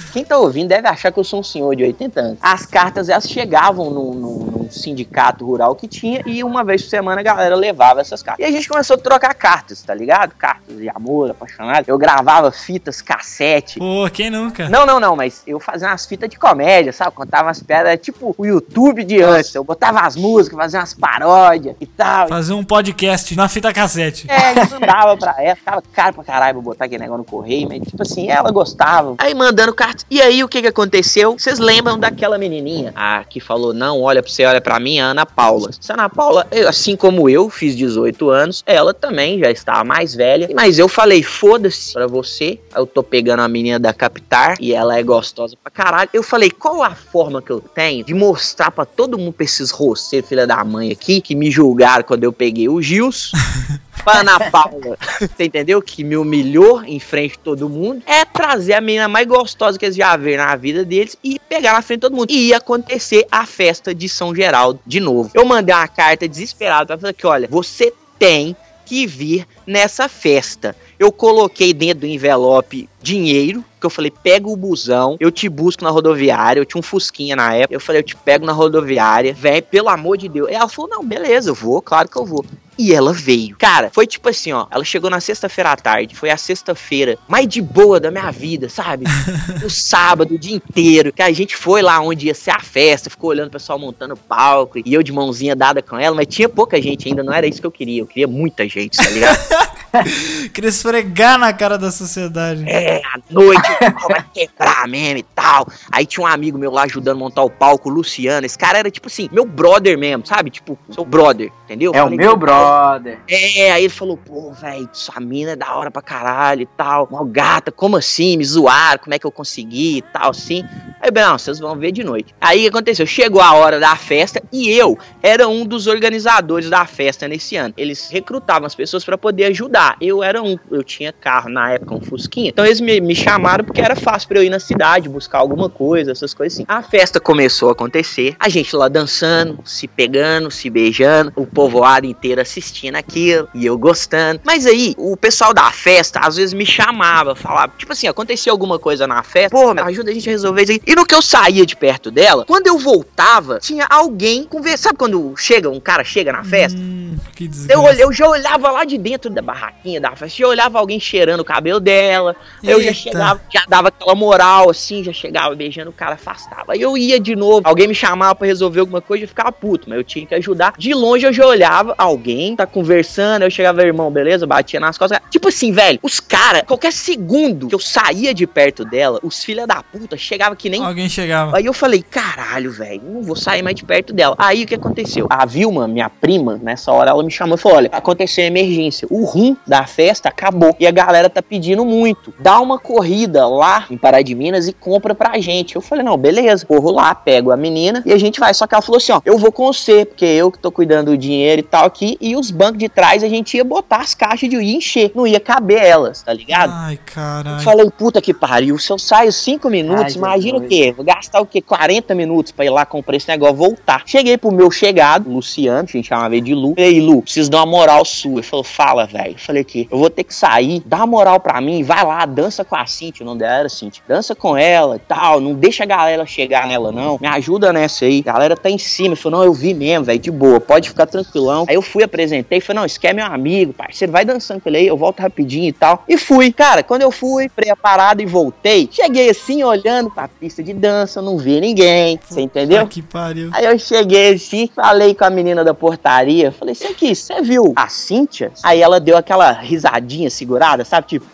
[LAUGHS] Quem tá ouvindo deve achar que eu sou um senhor de 80 anos. As cartas, elas chegavam num, num- num sindicato rural que tinha e uma vez por semana a galera levava essas cartas. E a gente começou a trocar cartas, tá ligado? Cartas de amor, apaixonado. Eu gravava fitas, cassete. Pô, quem nunca? Não, não, não, mas eu fazia umas fitas de comédia, sabe? Contava umas piadas, tipo o YouTube de antes. Eu botava as músicas, fazia umas paródias e tal. Fazer um podcast na fita cassete. É, e mandava pra ela, ficava caro pra caralho pra botar aquele negócio no correio, mas tipo assim, ela gostava. Aí mandando cartas. E aí o que que aconteceu? Vocês lembram daquela menininha? A que falou, não, olha pra você, olha pra mim, a Ana Paula. Essa Ana Paula, eu, assim como eu, fiz 18 anos, ela também já estava mais velha. Mas eu falei, foda-se pra você, eu tô pegando a menina da Capitar e ela é gostosa pra caralho. Eu falei, qual a forma que eu tenho de mostrar pra todo mundo, pra esses roceiros, filha da mãe aqui, que me julgaram quando eu peguei o Gils, [LAUGHS] pra Ana Paula, você entendeu? Que me humilhou em frente de todo mundo, é trazer a menina mais gostosa que eles já viram na vida deles e pegar na frente de todo mundo. E ia acontecer a festa de São Geraldo de novo. Eu mandei uma carta desesperada pra falar que, olha, você tem que vir nessa festa. Eu coloquei dentro do envelope dinheiro, que eu falei, pega o busão, eu te busco na rodoviária, eu tinha um fusquinha na época, eu falei, eu te pego na rodoviária, vem, pelo amor de Deus. E ela falou, não, beleza, eu vou, claro que eu vou. E ela veio. Cara, foi tipo assim, ó. Ela chegou na sexta-feira à tarde. Foi a sexta-feira mais de boa da minha vida, sabe? [LAUGHS] O sábado, o dia inteiro. Que a gente foi lá onde ia ser a festa. Ficou olhando o pessoal montando palco. E eu de mãozinha dada com ela. Mas tinha pouca gente ainda. Não era isso que eu queria. Eu queria muita gente, tá ligado? [LAUGHS] [LAUGHS] Queria esfregar na cara da sociedade. É, à noite o vai quebrar mesmo e tal. Aí tinha um amigo meu lá ajudando a montar o palco, o Luciano. Esse cara era tipo assim, meu brother mesmo, sabe? Tipo, seu brother, entendeu? É o Falei, meu brother. É, aí ele falou, pô, velho, sua mina é da hora pra caralho e tal. Mal gata, como assim? Me zoaram, como é que eu consegui e tal, assim. Aí, bem, não, vocês vão ver de noite. Aí o que aconteceu? Chegou a hora da festa e eu era um dos organizadores da festa nesse ano. Eles recrutavam as pessoas pra poder ajudar. Eu era um, eu tinha carro na época, um Fusquinha. Então eles me, me chamaram porque era fácil pra eu ir na cidade, buscar alguma coisa, essas coisas assim. A festa começou a acontecer, a gente lá dançando, se pegando, se beijando, o povoado inteiro assistindo aquilo e eu gostando. Mas aí, o pessoal da festa às vezes me chamava, falava, tipo assim, aconteceu alguma coisa na festa, pô, ajuda a gente a resolver isso aí. E no que eu saía de perto dela, quando eu voltava, tinha alguém conversando. Sabe quando chega, um cara chega na festa? Hum, que desgraça. Eu, eu já olhava lá de dentro da barraquinha da festa, já olhava alguém cheirando o cabelo dela. Eu já Eita. chegava, já dava aquela moral assim, já chegava beijando o cara, afastava. Aí eu ia de novo, alguém me chamava pra resolver alguma coisa, eu ficava puto, mas eu tinha que ajudar. De longe eu já olhava, alguém tá conversando, eu chegava, irmão, beleza? Batia nas costas. Tipo assim, velho, os caras, qualquer segundo que eu saía de perto dela, os filha da puta chegavam que nem Alguém chegava. Aí eu falei, caralho, velho, não vou sair mais de perto dela. Aí o que aconteceu? A Vilma, minha prima, nessa hora ela me chamou e falou: olha, aconteceu emergência. O rum da festa acabou e a galera tá pedindo muito. Dá uma corrida lá em Pará de Minas e compra pra gente. Eu falei, não, beleza, corro lá, pego a menina e a gente vai. Só que ela falou assim: ó, eu vou com você, porque eu que tô cuidando do dinheiro e tal aqui. E os bancos de trás a gente ia botar as caixas de ia encher. Não ia caber elas, tá ligado? Ai, Eu caralho. falei, puta que pariu, se eu saio 5 minutos, Ai, imagina o quê? Vou gastar o quê? 40 minutos pra ir lá comprar esse negócio, voltar. Cheguei pro meu chegado, Luciano, a gente chamava ele de Lu. Ei, Lu, preciso dar uma moral sua. Ele falou, fala, velho. Eu falei que eu vou ter que sair, dá moral pra mim, vai lá, dança com a Cintia, o nome dela era Cintia. Dança com ela e tal, não deixa a galera chegar nela, não. Me ajuda nessa aí. A galera tá em cima. Ele falou, não, eu vi mesmo, velho, de boa, pode ficar tranquilão. Aí eu fui, apresentei, falei, não, esse aqui é meu amigo, parceiro, vai dançando com ele aí, eu volto rapidinho e tal. E fui. Cara, quando eu fui, freia parada e voltei, cheguei assim, olhando pra pista de dança, não vi ninguém, você entendeu? Ah, que pariu. Aí eu cheguei assim, falei com a menina da portaria, falei, isso aqui, você viu a Cíntia? Aí ela deu aquela risadinha segurada, sabe? Tipo,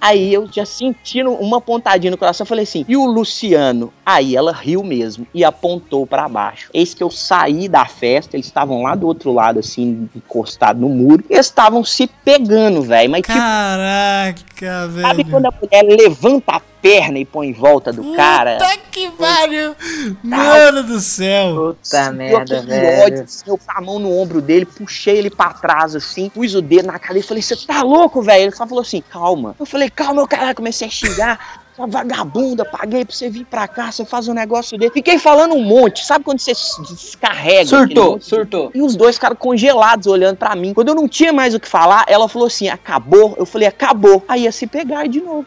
aí eu já sentindo uma pontadinha no coração, falei assim, e o Luciano? Aí ela riu mesmo e apontou pra baixo. Eis que eu saí da festa, eles estavam lá do outro lado, assim, encostado no muro, e eles estavam se pegando, velho, mas tipo, Caraca, velho. sabe quando a mulher levanta a perna e põe em volta do cara? Puta que pariu. Mano do céu. Puta Eu merda, velho. ódio, assim, eu com a mão no ombro dele, puxei ele pra trás, assim, pus o dedo na cara e falei, você tá louco, velho? Ele só falou assim, calma. Eu falei, calma, meu caralho, comecei a xingar. Sua vagabunda, paguei pra você vir pra cá, você faz um negócio dele. Fiquei falando um monte, sabe quando você descarrega? Surtou, monte? surtou. E os dois ficaram congelados olhando pra mim. Quando eu não tinha mais o que falar, ela falou assim: acabou. Eu falei: acabou. Aí ia se pegar de novo.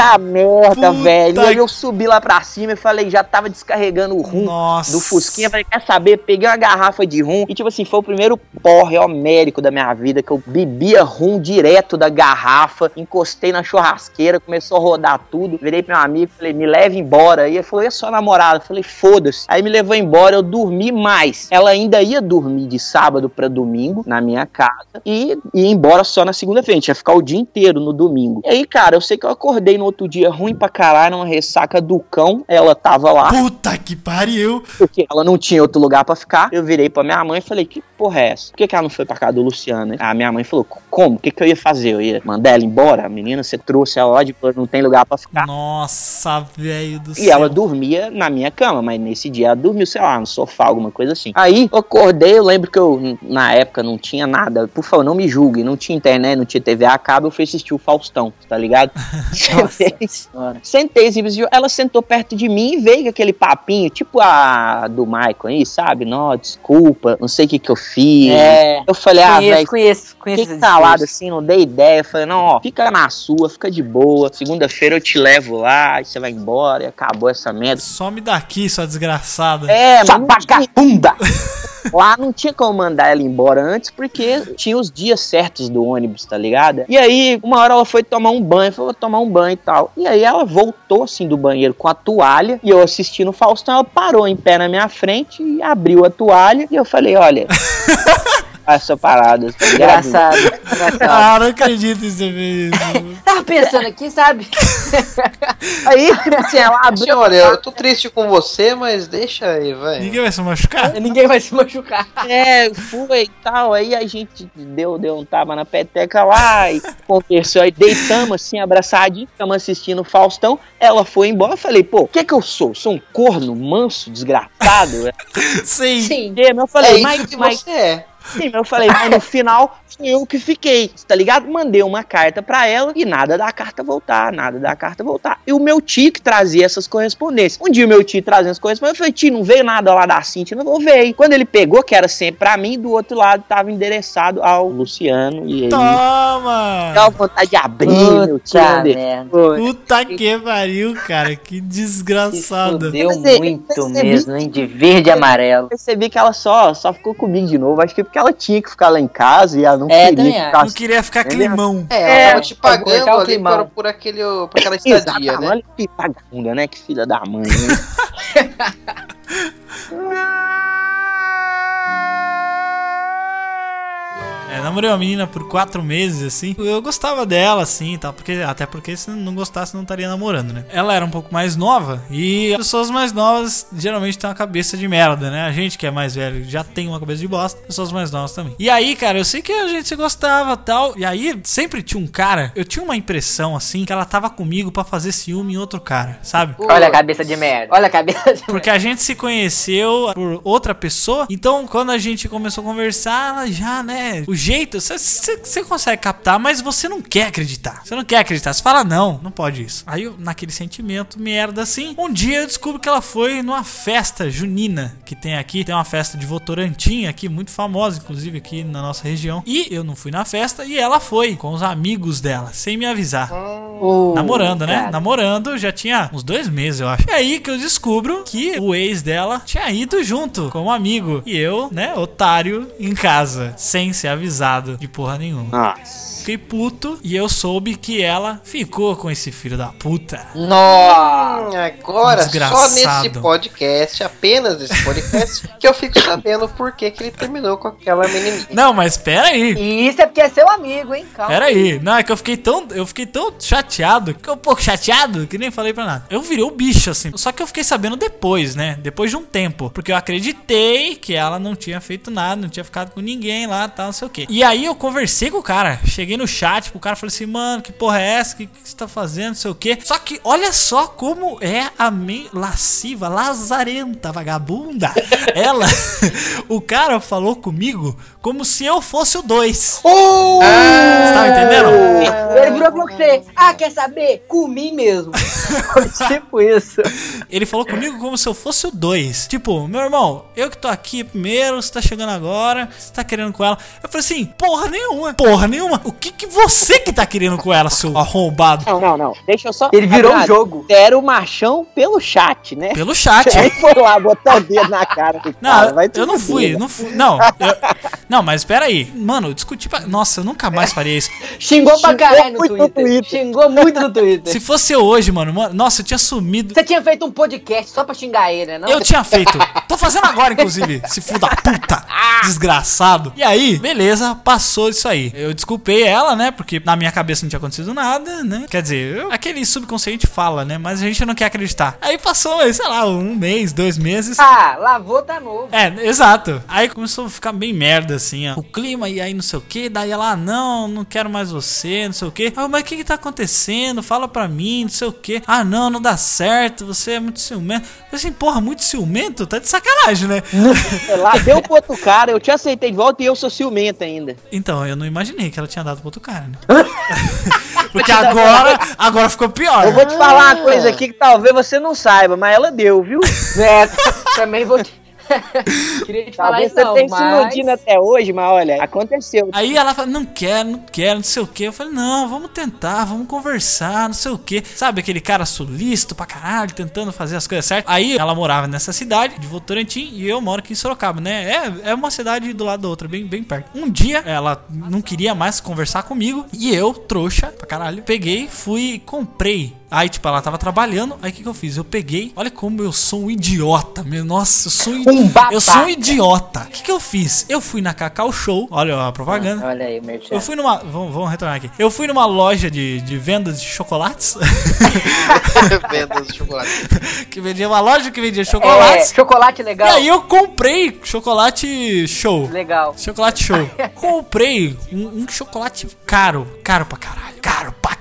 Tá merda, Puta velho. E aí que- eu subi lá pra cima e falei, já tava descarregando o rum Nossa. do Fusquinha. Falei, quer saber? Peguei uma garrafa de rum. E tipo assim, foi o primeiro porre homérico da minha vida que eu bebia rum direto da garrafa. Encostei na churrasqueira, começou a rodar tudo. Virei pro meu amigo, falei, me leve embora. Aí ele falou, e a sua namorada? Eu falei, foda-se. Aí me levou embora, eu dormi mais. Ela ainda ia dormir de sábado pra domingo na minha casa e ia embora só na segunda-feira. Ia ficar o dia inteiro no domingo. E aí, cara, eu sei que eu acordei no outro dia ruim pra caralho, numa ressaca do cão. Ela tava lá, Puta que pariu. porque ela não tinha outro lugar pra ficar. Eu virei pra minha mãe e falei, que porra é essa? Por que, que ela não foi pra casa do Luciano? A minha mãe falou, como? O que, que eu ia fazer? Eu ia mandar ela embora? A menina, você trouxe ela lá de não tem lugar pra ficar. Nossa, velho do céu. E ela dormia na minha cama, mas nesse dia ela dormiu, sei lá, no sofá, alguma coisa assim. Aí eu acordei, eu lembro que eu, na época, não tinha nada. Por favor, não me julgue, não tinha internet, não tinha TV a cabo, eu fui assistir o Faustão, tá ligado? [LAUGHS] Sentei, senhora. sentei, ela sentou perto de mim e veio com aquele papinho, tipo a do Michael aí, sabe? Não, desculpa, não sei o que que eu fiz. É. Eu falei, ah, velho, conheço, conheço. Fiquei calado assim, não dei ideia. Falei, não, ó, fica na sua, fica de boa. Segunda-feira eu te levo lá, e você vai embora e acabou essa merda. Some daqui, sua desgraçada. É, tinha- vagabunda! [LAUGHS] lá não tinha como mandar ela embora antes, porque tinha os dias certos do ônibus, tá ligado? E aí, uma hora ela foi tomar um banho, falou, tomar um banho e tal. E aí ela voltou assim do banheiro com a toalha, e eu assistindo o Faustão, ela parou em pé na minha frente e abriu a toalha, e eu falei, olha. [LAUGHS] Essa parada, tá? Engraçado, [LAUGHS] engraçado. Ah, não acredito em você fez isso. [LAUGHS] Tava pensando aqui, sabe? [LAUGHS] Aí, assim, ela abriu. Olha, eu tô triste com você, mas deixa aí, vai. Ninguém vai se machucar? Ninguém vai se machucar. É, foi e tal. Aí a gente deu, deu um tapa na peteca lá e conversou. Aí deitamos assim, abraçadinho, ficamos assistindo o Faustão. Ela foi embora. Eu falei, pô, o que é que eu sou? Sou um corno manso, desgraçado? Sim. Sim. Mas eu falei, É isso mas, que mas, você é. Sim, mas eu falei, mas no final fui eu que fiquei, tá ligado? Mandei uma carta pra ela e nada da carta voltar, nada da carta voltar. E o meu tio que trazia essas correspondências. Um dia o meu tio trazendo as correspondências, eu falei, tio, não veio nada lá da Cintia, não vou ver. Quando ele pegou, que era sempre pra mim, do outro lado tava endereçado ao Luciano e ele Toma! dava vontade de abrir, meu tio. Puta onde- merda. Puta que pariu, cara. Que desgraçado. Mas é, muito percebi mesmo, hein? De verde e amarelo. Percebi que ela só, só ficou comigo de novo. Acho que porque ela tinha que ficar lá em casa e ela não É, queria ficar Não queria ficar climão. É, ela É, tava te pra pagando ali climão. por, por, aquele, por aquela estadia, Exatamente, né? olha que vagabunda, né? Que filha da mãe, né? [LAUGHS] É, namorei uma menina por quatro meses, assim. Eu gostava dela, assim, tal. Porque, até porque se não gostasse, não estaria namorando, né? Ela era um pouco mais nova. E as pessoas mais novas geralmente têm uma cabeça de merda, né? A gente que é mais velho já tem uma cabeça de bosta. Pessoas mais novas também. E aí, cara, eu sei que a gente se gostava tal. E aí, sempre tinha um cara. Eu tinha uma impressão, assim, que ela tava comigo pra fazer ciúme em outro cara, sabe? Olha a cabeça de merda. Olha a cabeça de Porque a gente se conheceu por outra pessoa. Então, quando a gente começou a conversar, ela já, né? O jeito, você consegue captar, mas você não quer acreditar. Você não quer acreditar. Você fala, não, não pode isso. Aí, eu, naquele sentimento, merda assim. Um dia eu descubro que ela foi numa festa junina que tem aqui. Tem uma festa de Votorantim aqui, muito famosa, inclusive aqui na nossa região. E eu não fui na festa e ela foi com os amigos dela, sem me avisar. Uh, Namorando, né? cara. Namorando já tinha uns dois meses, eu acho. E aí que eu descubro que o ex dela tinha ido junto como amigo. E eu, né, otário, em casa, sem ser de porra nenhuma. Nossa. Fiquei puto e eu soube que ela ficou com esse filho da puta. Nossa. Hum, Agora, só Desgraçado. nesse podcast, apenas nesse podcast, [LAUGHS] que eu fico sabendo por que, que ele terminou com aquela menininha. Não, mas pera aí. E isso é porque é seu amigo, hein? Calma. Pera aí, não, é que eu fiquei tão, eu fiquei tão chateado, fiquei um pouco chateado, que nem falei pra nada. Eu virei o bicho, assim, só que eu fiquei sabendo depois, né, depois de um tempo, porque eu acreditei que ela não tinha feito nada, não tinha ficado com ninguém lá, tal, não sei o que. E aí eu conversei com o cara, cheguei no chat, o cara falou assim, mano, que porra é essa, o que, que você tá fazendo, não sei o que. Só que olha só como é a mente lasciva, lazarenta, vagabunda. [LAUGHS] Ela, [LAUGHS] o cara falou comigo como se eu fosse o dois. Você tá entendendo? Ele virou pra você. Ah, quer saber? Comi mesmo. [LAUGHS] tipo isso. Ele falou comigo como se eu fosse o dois. Tipo, meu irmão, eu que tô aqui primeiro, você tá chegando agora, você tá querendo com ela. Eu falei assim, porra nenhuma, porra nenhuma. O que que você que tá querendo com ela, seu arrombado? Não, não, não. Deixa eu só. Ele virou um Abraço. jogo. Era o machão pelo chat, né? Pelo chat. Aí foi lá botar o dedo na cara do Não, cara. vai eu não fui, não fui. Não, eu- não, mas pera aí. Mano, eu discuti pra. Nossa, eu nunca mais faria isso. Xingou pra caralho no muito no Twitter. Twitter. Xingou muito no Twitter. Se fosse eu hoje, mano, mano, nossa, eu tinha sumido. Você tinha feito um podcast só pra xingar ele, né? Não? Eu tinha feito. Tô fazendo agora, inclusive. Se filho da puta. Desgraçado. E aí, beleza, passou isso aí. Eu desculpei ela, né? Porque na minha cabeça não tinha acontecido nada, né? Quer dizer, eu- aquele subconsciente fala, né? Mas a gente não quer acreditar. Aí passou, sei lá, um mês, dois meses. Ah, lavou, tá novo. É, exato. Aí começou a ficar bem merda, assim, ó. O clima, e aí não sei o que. Daí ela, ah, não, não quero mais você, não sei o que. Ah, mas o que que tá acontecendo? Fala pra mim, não sei o que. Ah, não, não dá certo, você é muito ciumento. Eu assim, porra, muito ciumento? Tá de sacanagem, né? [LAUGHS] Lá, deu pro outro cara, eu te aceitei de volta e eu sou ciumento ainda. então, eu não imaginei que ela tinha dado pro outro cara, né? [LAUGHS] Porque agora, agora ficou pior. Eu vou te falar uma coisa aqui que talvez você não saiba, mas ela deu, viu? [LAUGHS] É, também vou te... [LAUGHS] Queria te falar Talvez isso você não, se mas... iludindo até hoje, mas olha, aconteceu. Aí ela fala, não quero, não quero, não sei o que. Eu falei, não, vamos tentar, vamos conversar, não sei o que. Sabe aquele cara solícito pra caralho, tentando fazer as coisas certas. Aí ela morava nessa cidade de Votorantim e eu moro aqui em Sorocaba, né? É, é uma cidade do lado da outra, bem, bem perto. Um dia ela não queria mais conversar comigo e eu, trouxa pra caralho, peguei, fui e comprei Aí, tipo, ela tava trabalhando. Aí, o que, que eu fiz? Eu peguei. Olha como eu sou um idiota, meu. Nossa, eu sou um, Um. Eu sou um idiota. O que, que eu fiz? Eu fui na Cacau Show. Olha a propaganda. Olha aí, Merchan. Eu fui numa. Vamos, vamos retornar aqui. Eu fui numa loja de, de vendas de chocolates. [LAUGHS] Vendas de chocolate. [LAUGHS] que vendia uma loja que vendia É, chocolates. chocolate e legal. aí eu comprei chocolate show. Legal. Chocolate show. [LAUGHS] Comprei um, um chocolate caro. Caro pra caralho. Caro pra caralho.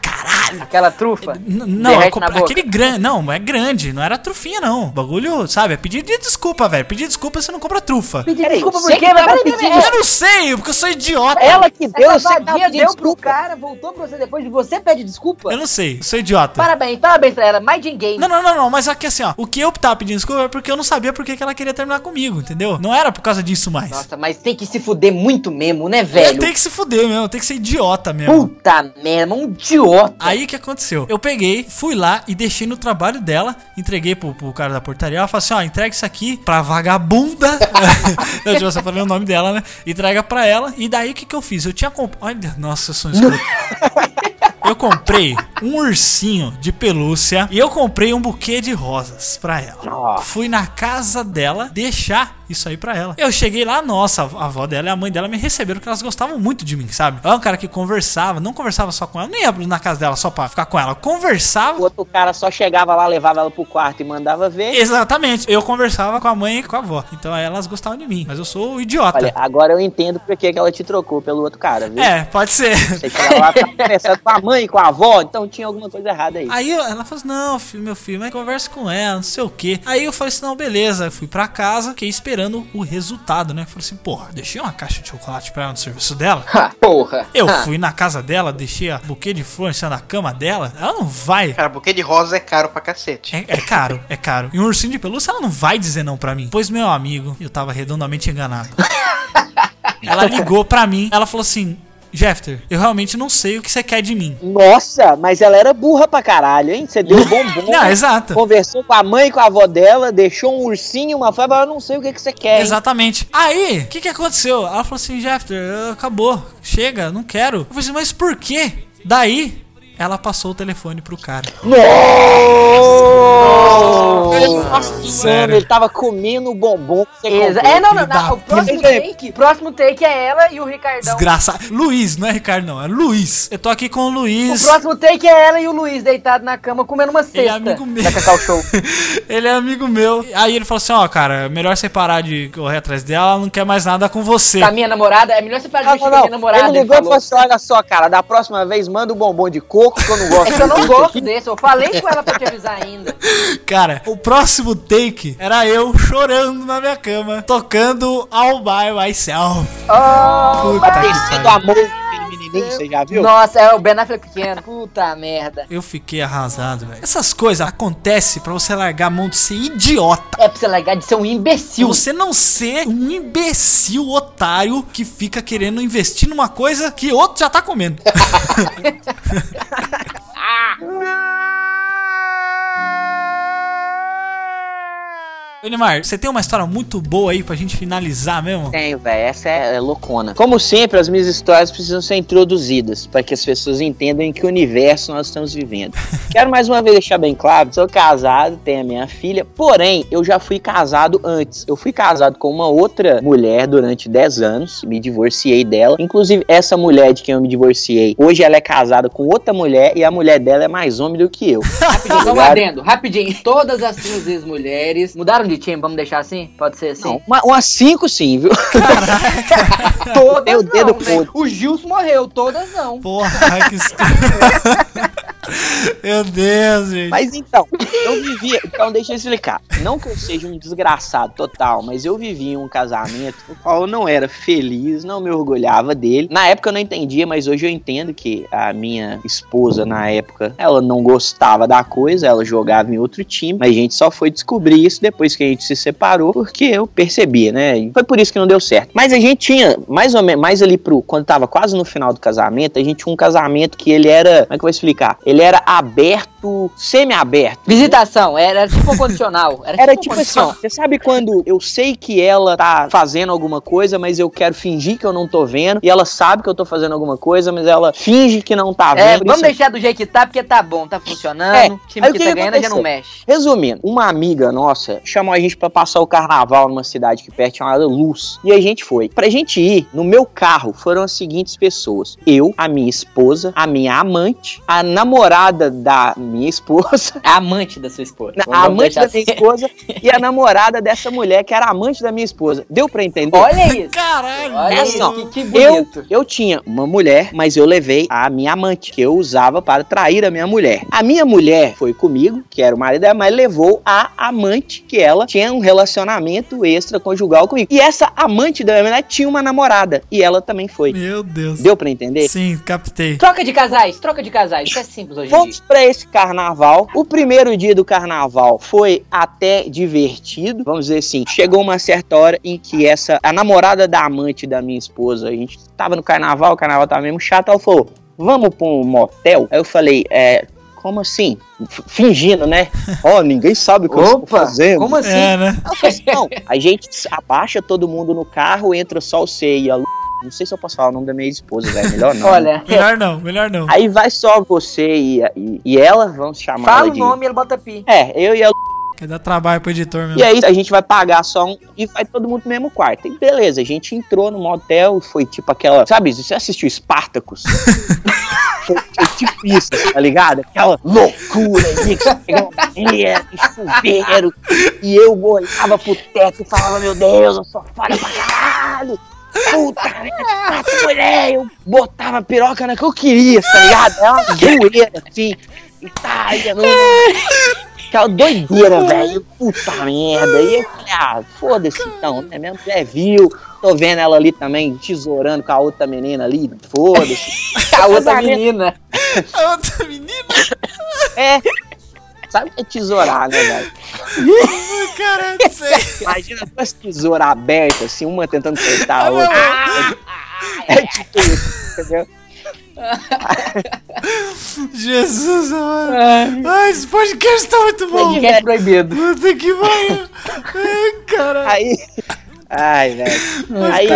[LAUGHS] Aquela trufa. N- Não, boca. aquele grande. Não, é grande. Não era trufinha, não. O bagulho, sabe? É pedir de desculpa, velho. Pedir desculpa você não compra trufa. Pedir desculpa por quê? Eu não sei, porque eu sou idiota. Ela que deu, Essa vadia deu pro cara, voltou pra você depois de você pede desculpa? Eu não sei, eu sou idiota. Parabéns, parabéns pra ela. Mais de game. Não, não, não, não, mas aqui assim, ó. O que eu tava pedindo desculpa é porque eu não sabia por que que ela queria terminar comigo, entendeu? Não era por causa disso mais. Nossa, mas tem que se fuder muito mesmo, né, É, velho? tem que se fuder mesmo, tem que ser idiota mesmo. Puta merda, um idiota. Aí o que aconteceu? Eu peguei, fui lá e deixei no trabalho dela, entreguei pro, pro cara da portaria. Ela falou assim: ó, entrega isso aqui pra vagabunda. [LAUGHS] eu já você falei o nome dela, né? Entrega pra ela. E daí o que, que eu fiz? Eu tinha comprado. Olha, nossa, eu sou um escroto. Eu comprei um ursinho de pelúcia e eu comprei um buquê de rosas pra ela. Fui na casa dela deixar isso aí pra ela. Eu cheguei lá, nossa, a avó dela e a mãe dela me receberam porque elas gostavam muito de mim, sabe? Ela é um cara que conversava, não conversava só com ela, nem ia na casa dela só pra ficar com ela, O conversava. outro cara só chegava lá, levava ela pro quarto e mandava ver. Exatamente, eu conversava com a mãe e com a avó. Então aí elas gostavam de mim, mas eu sou o idiota. Olha, agora eu entendo por que que ela te trocou pelo outro cara, viu? É, pode ser. Você que ela lá conversando com a mãe e com a avó, então tinha alguma coisa errada aí. Aí eu- ela falou assim: Não, filho, meu filho, mas conversa com ela, não sei o que. Aí eu falei assim: Não, beleza. Eu fui pra casa, fiquei esperando o resultado, né? Falei assim: Porra, deixei uma caixa de chocolate pra ela no serviço dela. Ha, porra. Eu Ha. fui na casa dela, deixei a buquê de flor em cima da cama dela. Ela não vai. Cara, buquê de rosa é caro pra cacete. É, é caro, é caro. E um ursinho de pelúcia, ela não vai dizer não pra mim. Pois, meu amigo, eu tava redondamente enganado. [LAUGHS] ela ligou pra mim, ela falou assim: Jeffter, eu realmente não sei o que você quer de mim. Nossa, mas ela era burra pra caralho, hein? Você deu bombom. [LAUGHS] Não, exato. Conversou com a mãe e com a avó dela, deixou um ursinho, uma fábrica, eu não sei o que, que você quer, hein? Exatamente. Aí, o que, que aconteceu? Ela falou assim, Jeffter, acabou. Chega, não quero. Eu falei assim, mas por quê? Daí, ela passou o telefone pro cara. Nossa, Sério. ele tava comendo o bombom Exa-. É, não, não, da não. O próximo take, próximo take é ela e o Ricardão. Desgraçado. Luiz, não é Ricardo, não. É Luiz. Eu tô aqui com o O Luiz. próximo take é ela e o Luiz deitado na cama comendo uma cesta. Ele é amigo meu. Da Cacau Show. [LAUGHS] ele é amigo meu. Aí ele falou assim: Ó, cara, é melhor você parar de correr atrás dela, ela não quer mais nada com você. Com a minha namorada, é melhor você parar de Não, mexer não, com a não. minha namorada. Ele ligou e falou. assim: olha só, cara, da próxima vez manda o bombom de que eu não gosto É que eu não desse gosto desse, eu falei com ela pra te avisar ainda. [LAUGHS] Cara, o próximo take era eu chorando na minha cama, tocando All By Myself. Oh, Puta que pariu. Menininho, você já viu? Nossa, é o Ben Affleck pequeno. Puta merda. Eu fiquei arrasado, velho. Essas coisas acontecem pra você largar a mão de ser idiota. É pra você largar de ser um imbecil. você não ser um imbecil otário que fica querendo investir numa coisa que outro já tá comendo. [LAUGHS] [LAUGHS] Neymar, você tem uma história muito boa aí pra gente finalizar mesmo? Tenho, velho. Essa é, é loucona. Como sempre, as minhas histórias precisam ser introduzidas para que as pessoas entendam em que universo nós estamos vivendo. [LAUGHS] Quero mais uma vez deixar bem claro: sou casado, tenho a minha filha, porém, eu já fui casado antes. Eu fui casado com uma outra mulher durante 10 anos, me divorciei dela. Inclusive, essa mulher de quem eu me divorciei, hoje ela é casada com outra mulher e a mulher dela é mais homem do que eu. [LAUGHS] Rapidinho, só um Ligado? adendo. Rapidinho. Todas as suas ex-mulheres mudaram de time, vamos deixar assim? Pode ser assim? Não, uma, umas cinco sim, viu? [LAUGHS] Todas Tem o dedo não, né? O Gilson morreu, todas não. Porra, que... [LAUGHS] [LAUGHS] Meu Deus, gente. Mas então, eu vivia. Então, deixa eu explicar. Não que eu seja um desgraçado total, mas eu vivia um casamento no qual eu não era feliz, não me orgulhava dele. Na época eu não entendia, mas hoje eu entendo que a minha esposa, na época, ela não gostava da coisa, ela jogava em outro time, mas a gente só foi descobrir isso depois que a gente se separou, porque eu percebia, né? Foi por isso que não deu certo. Mas a gente tinha, mais ou menos, mais ali pro. Quando tava quase no final do casamento, a gente tinha um casamento que ele era. Como é que eu vou explicar? Ele era aberto, semi-aberto. Visitação, era, tipo condicional. Era, Era tipo, tipo assim, você sabe quando eu sei que ela tá fazendo alguma coisa, mas eu quero fingir que eu não tô vendo, e ela sabe que eu tô fazendo alguma coisa, mas ela finge que não tá É, vendo. vamos Isso- deixar do jeito que tá, porque tá bom, tá funcionando. É, O time aí o que, que tá que ganhando já não mexe. Resumindo, uma amiga nossa chamou a gente pra passar o carnaval numa cidade aqui perto chamada Luz. E a gente foi. Pra gente ir, no meu carro foram as seguintes pessoas: eu, a minha esposa, a minha amante, a namorada da minha esposa, [LAUGHS] A amante da sua esposa. a amante da minha assim. esposa [LAUGHS] e a namorada dessa mulher que era amante da minha esposa. Deu pra entender? Olha isso. Caralho. Olha É assim, isso. ó, Que, que Eu, bonito. eu tinha uma mulher, mas eu levei a minha amante, que eu usava para trair a minha mulher. A minha mulher foi comigo, que era o marido dela, mas levou a amante, que ela tinha um relacionamento extraconjugal comigo. E essa amante da minha mulher tinha uma namorada, e ela também foi. Meu Deus. Deu pra entender? Sim, captei. Troca de casais, troca de casais. Isso é simples hoje em. Vamos pra esse carnaval. O primeiro dia do carnaval foi até divertido, vamos dizer assim. Chegou uma certa hora em que essa a namorada da amante da minha esposa, a gente tava no carnaval, o carnaval tava mesmo chato, ela falou: "Vamos pra um motel?" Aí eu falei: "É, como assim? F- Fingindo, né? [LAUGHS] Ó, ninguém sabe o que eu estou fazendo. como assim? É, né? Ela falou assim, não, a gente [LAUGHS] abaixa todo mundo no carro, entra só você e a Lu. Não sei se eu posso falar o nome da minha esposa, velho. Melhor não. Olha, [LAUGHS] Melhor não, melhor não. Aí vai só você e, e, e ela, vamos chamar fala ela o de... nome e ele bota pi. É, eu e a Lu. Quer dar trabalho pro editor mesmo. E aí a gente vai pagar só um e vai todo mundo no mesmo quarto. E beleza, a gente entrou no motel, foi tipo aquela... Sabe, você assistiu Spartacus? [LAUGHS] foi, foi tipo isso, tá ligado? Aquela loucura aí, que você pegava mulher, chuveiro, e eu olhava pro teto e falava, meu Deus, eu sou foda pra caralho. Puta, quatro mulher, eu botava a piroca na que eu queria, tá ligado? É uma zoeira, assim. E tá, ia no... Aquela doideira, velho. Puta merda. E eu falei, ah, foda-se então, né? Minha mulher viu. Tô vendo ela ali também, tesourando com a outra menina ali. Foda-se. A outra menina. A outra menina, É. Sabe o que é tesourar, né, [LAUGHS] velho? cara, não sei. [LAUGHS] Imagina duas tesouras abertas, assim, uma tentando cortar a outra. É tipo isso, entendeu? [LAUGHS] Jesus, mano. Ai, esse podcast tá muito bom. Podcast proibido. Puta que pariu. Ai, caralho. Aí. Ai, velho. Aí,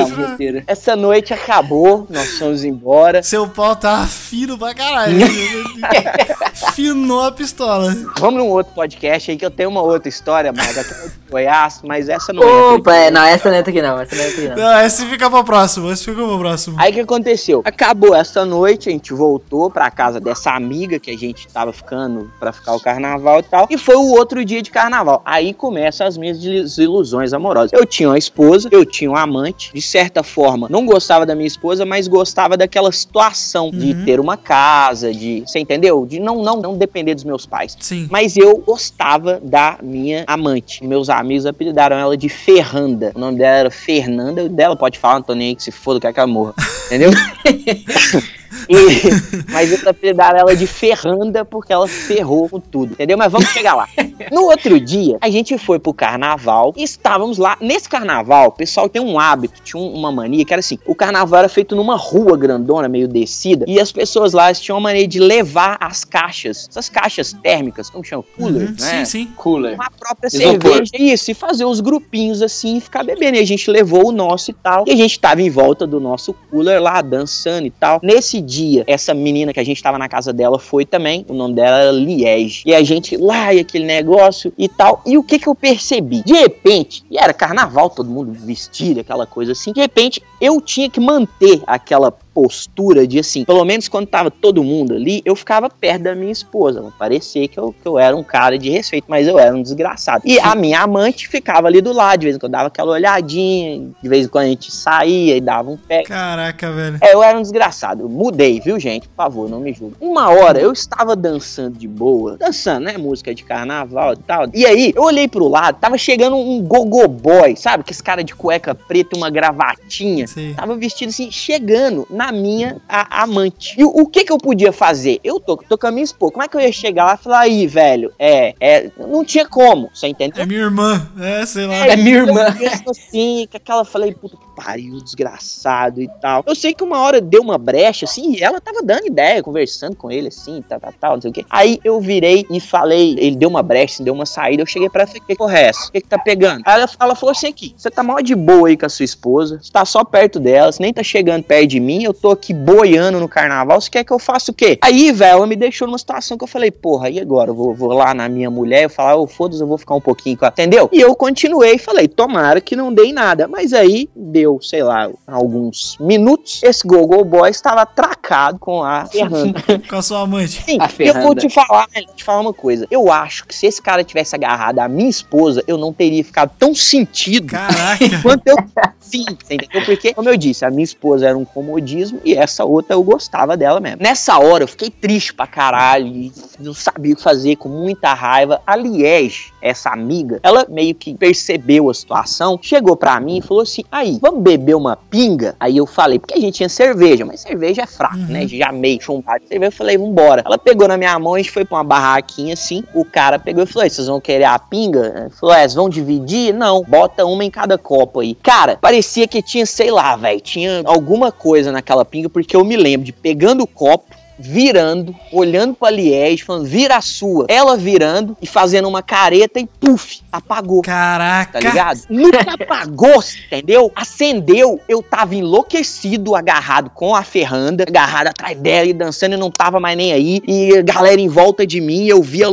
essa noite acabou, nós fomos embora. Seu pau tá fino pra caralho. [LAUGHS] Finou a pistola. Vamos num outro podcast aí que eu tenho uma outra história, mas de Goiás, mas essa não entra Opa, é, não, essa não entra aqui não, essa não entra aqui não. Não, esse fica pro próximo. Esse fica pro próximo. Aí o que aconteceu? Acabou essa noite, a gente voltou pra casa dessa amiga que a gente tava ficando pra ficar o carnaval e tal. E foi o outro dia de carnaval. Aí começam as minhas desilusões amorosas. Eu tinha uma esposa, eu tinha um amante. De certa forma, não gostava da minha esposa, mas gostava daquela situação de ter uma casa, de. Você entendeu? De não, não, não depender dos meus pais. Sim. Mas eu gostava da minha amante. Meus amigos apelidaram ela de Ferranda. O nome dela era Fernanda. Dela pode falar, não tô nem aí que se foda, quer que ela morra. [LAUGHS] Entendeu? [LAUGHS] E- [LAUGHS] mas eles apelidaram ela de Ferranda porque ela ferrou com tudo. Entendeu? Mas vamos chegar lá. No outro dia, a gente foi pro carnaval e estávamos lá. Nesse carnaval, o pessoal tem um hábito, tinha um- uma mania que era assim: o carnaval era feito numa rua grandona, meio descida, e as pessoas lá tinham uma mania de levar as caixas, essas caixas térmicas, como chama? Cooler, Uhum, né? Sim, sim. Cooler. uma própria Isopor. cerveja, isso, e fazer os grupinhos assim e ficar bebendo. E a gente levou o nosso e tal. E a gente tava em volta do nosso cooler lá, dançando e tal. Nesse dia, essa menina que a gente tava na casa dela foi também. O nome dela era Liege. E a gente lá e aquele negócio e tal. E o que que eu percebi? De repente, e era carnaval, todo mundo vestido, aquela coisa assim. De repente, eu tinha que manter aquela postura de assim, pelo menos quando tava todo mundo ali, eu ficava perto da minha esposa. Pra parecer que eu, que eu era um cara de respeito, mas eu era um desgraçado. E a minha amante ficava ali do lado, de vez em quando dava aquela olhadinha, de vez em quando a gente saía e dava um pé. Caraca, velho. É, eu era um desgraçado. Eu mudei, viu, gente? Por favor, não me julgue. Uma hora eu estava dançando de boa. Dançando, né? Música de carnaval e tal. E aí, eu olhei pro lado, tava chegando um gogo boy, sabe? Que esse cara de cueca preta, uma gravatinha. Sim. Tava vestido assim, chegando na minha a- amante. E o, o que que eu podia fazer? Eu tô, tô com a minha esposa. Como é que eu ia chegar lá e falar, aí, velho? É, é. Não tinha como, você entendeu? É minha irmã. É, sei lá. É minha irmã. [LAUGHS] Eu assim, com aquela, falei, puta que pariu, desgraçado e tal. Eu sei que uma hora deu uma brecha, assim, e ela tava dando ideia, conversando com ele, assim, tal, tal, tal, não sei o quê. Aí eu virei e falei, ele deu uma brecha, assim, deu uma saída, eu cheguei pra ela e falei, que porra é essa? O que que tá pegando? Aí ela, ela falou assim aqui, você tá mó de boa aí com a sua esposa, você tá só perto dela, você nem tá chegando perto de mim, eu tô aqui boiando no carnaval, você quer que eu faça o quê? Aí, velho, ela me deixou numa situação que eu falei, porra, e agora? Eu vou, vou lá na minha mulher, eu falar, ô, foda-se, eu vou ficar um pouquinho com ela, entendeu? E eu continuei e falei, tomara que não dei nada. Mas aí, deu, sei lá, alguns minutos, esse Gogo Boy estava atracado com a [LAUGHS] Ferranda. Com a sua amante. Sim, A e eu vou te falar, te falar uma coisa. Eu acho que se esse cara tivesse agarrado a minha esposa, eu não teria ficado tão sentido Caraca. quanto eu sim, você entendeu? Porque, como eu disse, a minha esposa era um comodismo e essa outra eu gostava dela mesmo. Nessa hora eu fiquei triste pra caralho não sabia o que fazer, com muita raiva. A Liege, essa amiga, ela meio que percebeu a situação, chegou pra mim e falou assim: aí, vamos beber uma pinga? Aí eu falei, porque a gente tinha cerveja, mas cerveja é fraco, né? Já meio chumbado de cerveja, eu falei, vambora. Ela pegou na minha mão, a gente foi pra uma barraquinha assim, o cara pegou e falou: "E vocês vão querer a pinga? Ele falou: é, vocês vão dividir? Não, bota uma em cada copo aí. Cara, parecia que tinha, sei lá, velho, tinha alguma coisa naquela pinga, porque eu me lembro de pegando o copo virando, olhando pra Liege, falando, vira a sua. Ela virando e fazendo uma careta e puf, apagou. Caraca. Tá ligado? Nunca apagou, entendeu? Acendeu, eu tava enlouquecido, agarrado com a ferranda, agarrado atrás dela e dançando e não tava mais nem aí. E galera em volta de mim, eu via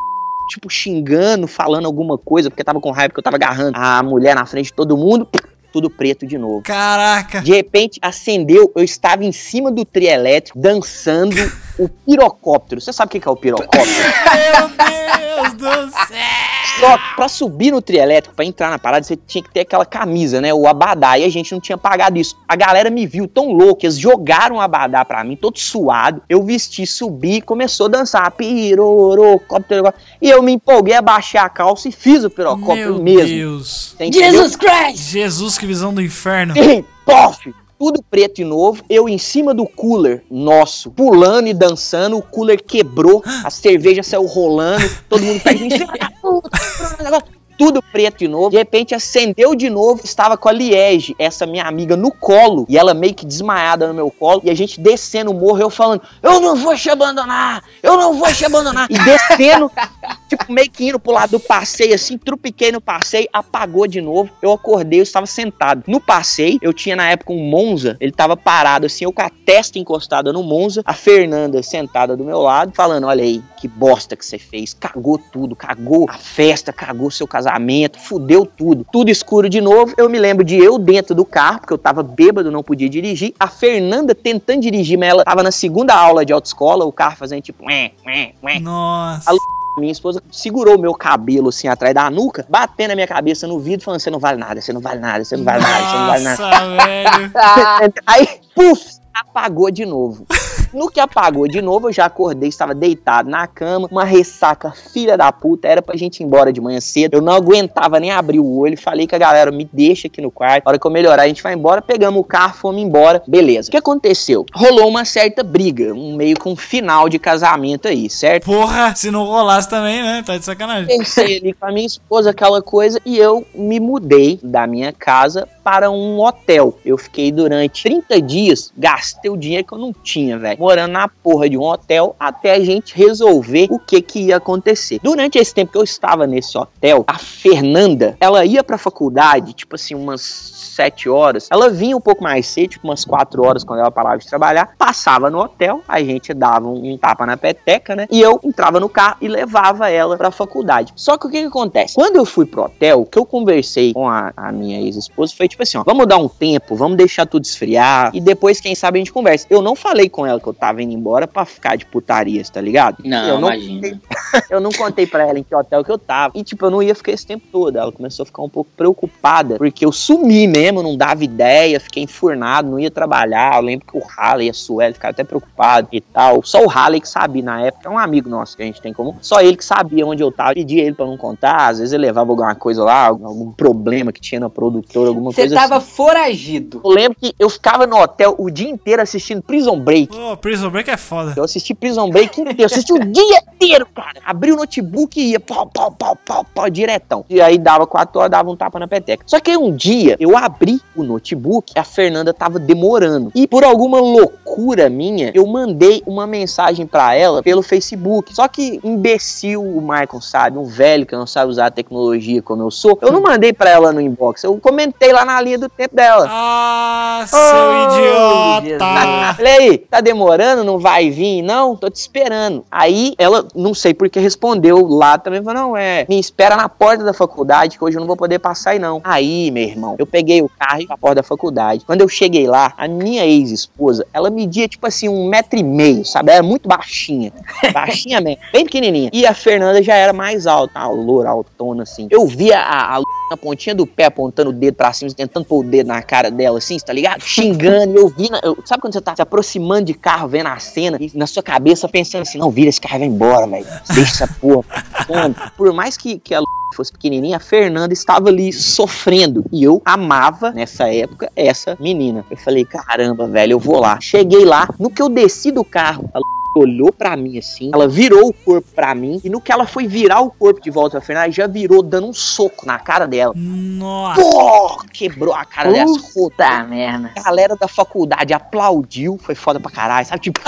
tipo xingando, falando alguma coisa, porque tava com raiva porque eu tava agarrando a mulher na frente de todo mundo. Tudo preto de novo. Caraca. De repente acendeu, eu estava em cima do trio elétrico, dançando [LAUGHS] o pirocóptero. Você sabe o que que é o pirocóptero? Meu Deus do céu. Só que pra subir no trio elétrico, pra entrar na parada, você tinha que ter aquela camisa, né? O abadá. E a gente não tinha pagado isso. A galera me viu tão louco, eles jogaram o abadá pra mim, todo suado. Eu vesti, subi, começou a dançar. Pirorocóptero. E eu me empolguei, abaixei a calça e fiz o pirocóptero Meu mesmo. Deus. Você entendeu? Jesus Christ! Jesus, que visão do inferno. Sim, pof! Tudo preto e novo, eu em cima do cooler nosso, pulando e dançando, o cooler quebrou, [GASPS] a cerveja saiu rolando, todo mundo faz [LAUGHS] Tudo preto de novo. De repente acendeu de novo, estava com a Liege, essa minha amiga, no colo, e ela meio que desmaiada no meu colo, e a gente descendo o morro, eu falando: Eu não vou te abandonar, eu não vou te abandonar. E descendo, [LAUGHS] tipo, meio que indo pro lado do passeio, assim, trupiquei no passeio, apagou de novo. Eu acordei, eu estava sentado no passeio. Eu tinha na época um Monza, ele tava parado assim, eu com a testa encostada no Monza, a Fernanda sentada do meu lado, falando: Olha aí, que bosta que você fez, cagou tudo, cagou a festa, cagou seu casamento, fudeu tudo. Tudo escuro de novo. Eu me lembro de eu dentro do carro, porque eu tava bêbado, não podia dirigir. A Fernanda tentando dirigir, mas ela tava na segunda aula de autoescola, o carro fazendo tipo. Ué, ué, ué. Nossa. Minha esposa segurou o meu cabelo assim atrás da nuca, batendo a minha cabeça no vidro, falando: Você não vale nada, você não vale nada, você não vale nada, você não vale nada. Nossa, velho. [LAUGHS] Aí, puf, apagou de novo. No que apagou de novo, eu já acordei, estava deitado na cama, uma ressaca filha da puta, era pra gente ir embora de manhã cedo. Eu não aguentava nem abrir o olho, falei com a galera, me deixa aqui no quarto, a hora que eu melhorar a gente vai embora, pegamos o carro, fomos embora, beleza. O que aconteceu? Rolou uma certa briga, um meio com um final de casamento aí, certo? Porra, se não rolasse também, né? Tá de sacanagem. Pensei [LAUGHS] ali com a minha esposa, aquela coisa, e eu me mudei da minha casa para um hotel. Eu fiquei durante 30 dias, gastei o dinheiro que eu não tinha, velho. Morando na porra de um hotel até a gente resolver o que que ia acontecer. Durante esse tempo que eu estava nesse hotel, a Fernanda, ela ia pra faculdade, tipo assim, umas sete horas. Ela vinha um pouco mais cedo, tipo umas quatro horas quando ela parava de trabalhar, passava no hotel, a gente dava um, um tapa na peteca, né? E eu entrava no carro e levava ela pra faculdade. Só que o que que acontece? Quando eu fui pro hotel, que eu conversei com a, a minha ex-esposa foi tipo assim, ó, vamos dar um tempo, vamos deixar tudo esfriar e depois, quem sabe, a gente conversa. Eu não falei com ela que eu tava indo embora pra ficar de putarias, tá ligado? Não, eu não imagina. contei- [LAUGHS] eu não contei pra ela em que hotel que eu tava. E, tipo, eu não ia ficar esse tempo todo. Ela começou a ficar um pouco preocupada, porque eu sumi mesmo, não dava ideia, fiquei enfurnado, não ia trabalhar. Eu lembro que o Halley e a Sueli ficaram até preocupados e tal. Só o Halley que sabia na época, é um amigo nosso que a gente tem em comum. Só ele que sabia onde eu tava. Pedia ele pra não contar, às vezes ele levava alguma coisa lá, algum algum problema que tinha na produtora, alguma Você coisa tava assim. foragido. Eu lembro que eu ficava no hotel o dia inteiro assistindo Prison Break. Pô, Prison Break é foda. Eu assisti Prison Break inteiro, eu assisti o [LAUGHS] dia inteiro, cara. Abri o notebook e ia pau, pau, pau, pau, pau, diretão. E aí dava quatro horas, dava um tapa na peteca. Só que aí um dia eu abri o notebook e a Fernanda tava demorando. E por alguma loucura minha, eu mandei uma mensagem pra ela pelo Facebook. Só que imbecil o Michael, sabe? Um velho que não sabe usar a tecnologia como eu sou. Eu não mandei pra ela no inbox, eu comentei lá na linha do tempo dela. Ah, seu Oh, idiota. Falei [LAUGHS] aí, tá demorando, não vai vir, não? Tô te esperando. Aí ela, não sei porque, respondeu lá também, falou, não, é, me espera na porta da faculdade, que hoje eu não vou poder passar aí não. Aí, meu irmão, eu peguei o carro e pra porta da faculdade. Quando eu cheguei lá, a minha ex-esposa, ela media, tipo assim, um metro e meio, sabe? Ela era muito baixinha. [LAUGHS] Baixinha mesmo, bem pequenininha. E a Fernanda já era mais alta, a loura, altona, assim. Eu via a, a na pontinha do pé, apontando o dedo pra cima, tentando pôr o dedo na cara dela, assim, tá ligado? Xingando, eu vi, na- eu- sabe quando você tá se aproximando de carro, vendo a cena, e na sua cabeça pensando assim, não, vira esse carro e vai embora, velho, deixa essa porra. Por mais que, que a fosse pequenininha, a Fernanda estava ali sofrendo, e eu amava, nessa época, essa menina. Eu falei, caramba, velho, eu vou lá. Cheguei lá, no que eu desci do carro, a olhou pra mim assim, ela virou o corpo pra mim, e no que ela foi virar o corpo de volta pra Fernanda, já virou dando um soco na cara dela. Nossa. Pô, quebrou a cara dela. Puta merda. A galera da faculdade aplaudiu, foi foda pra caralho, sabe? Tipo,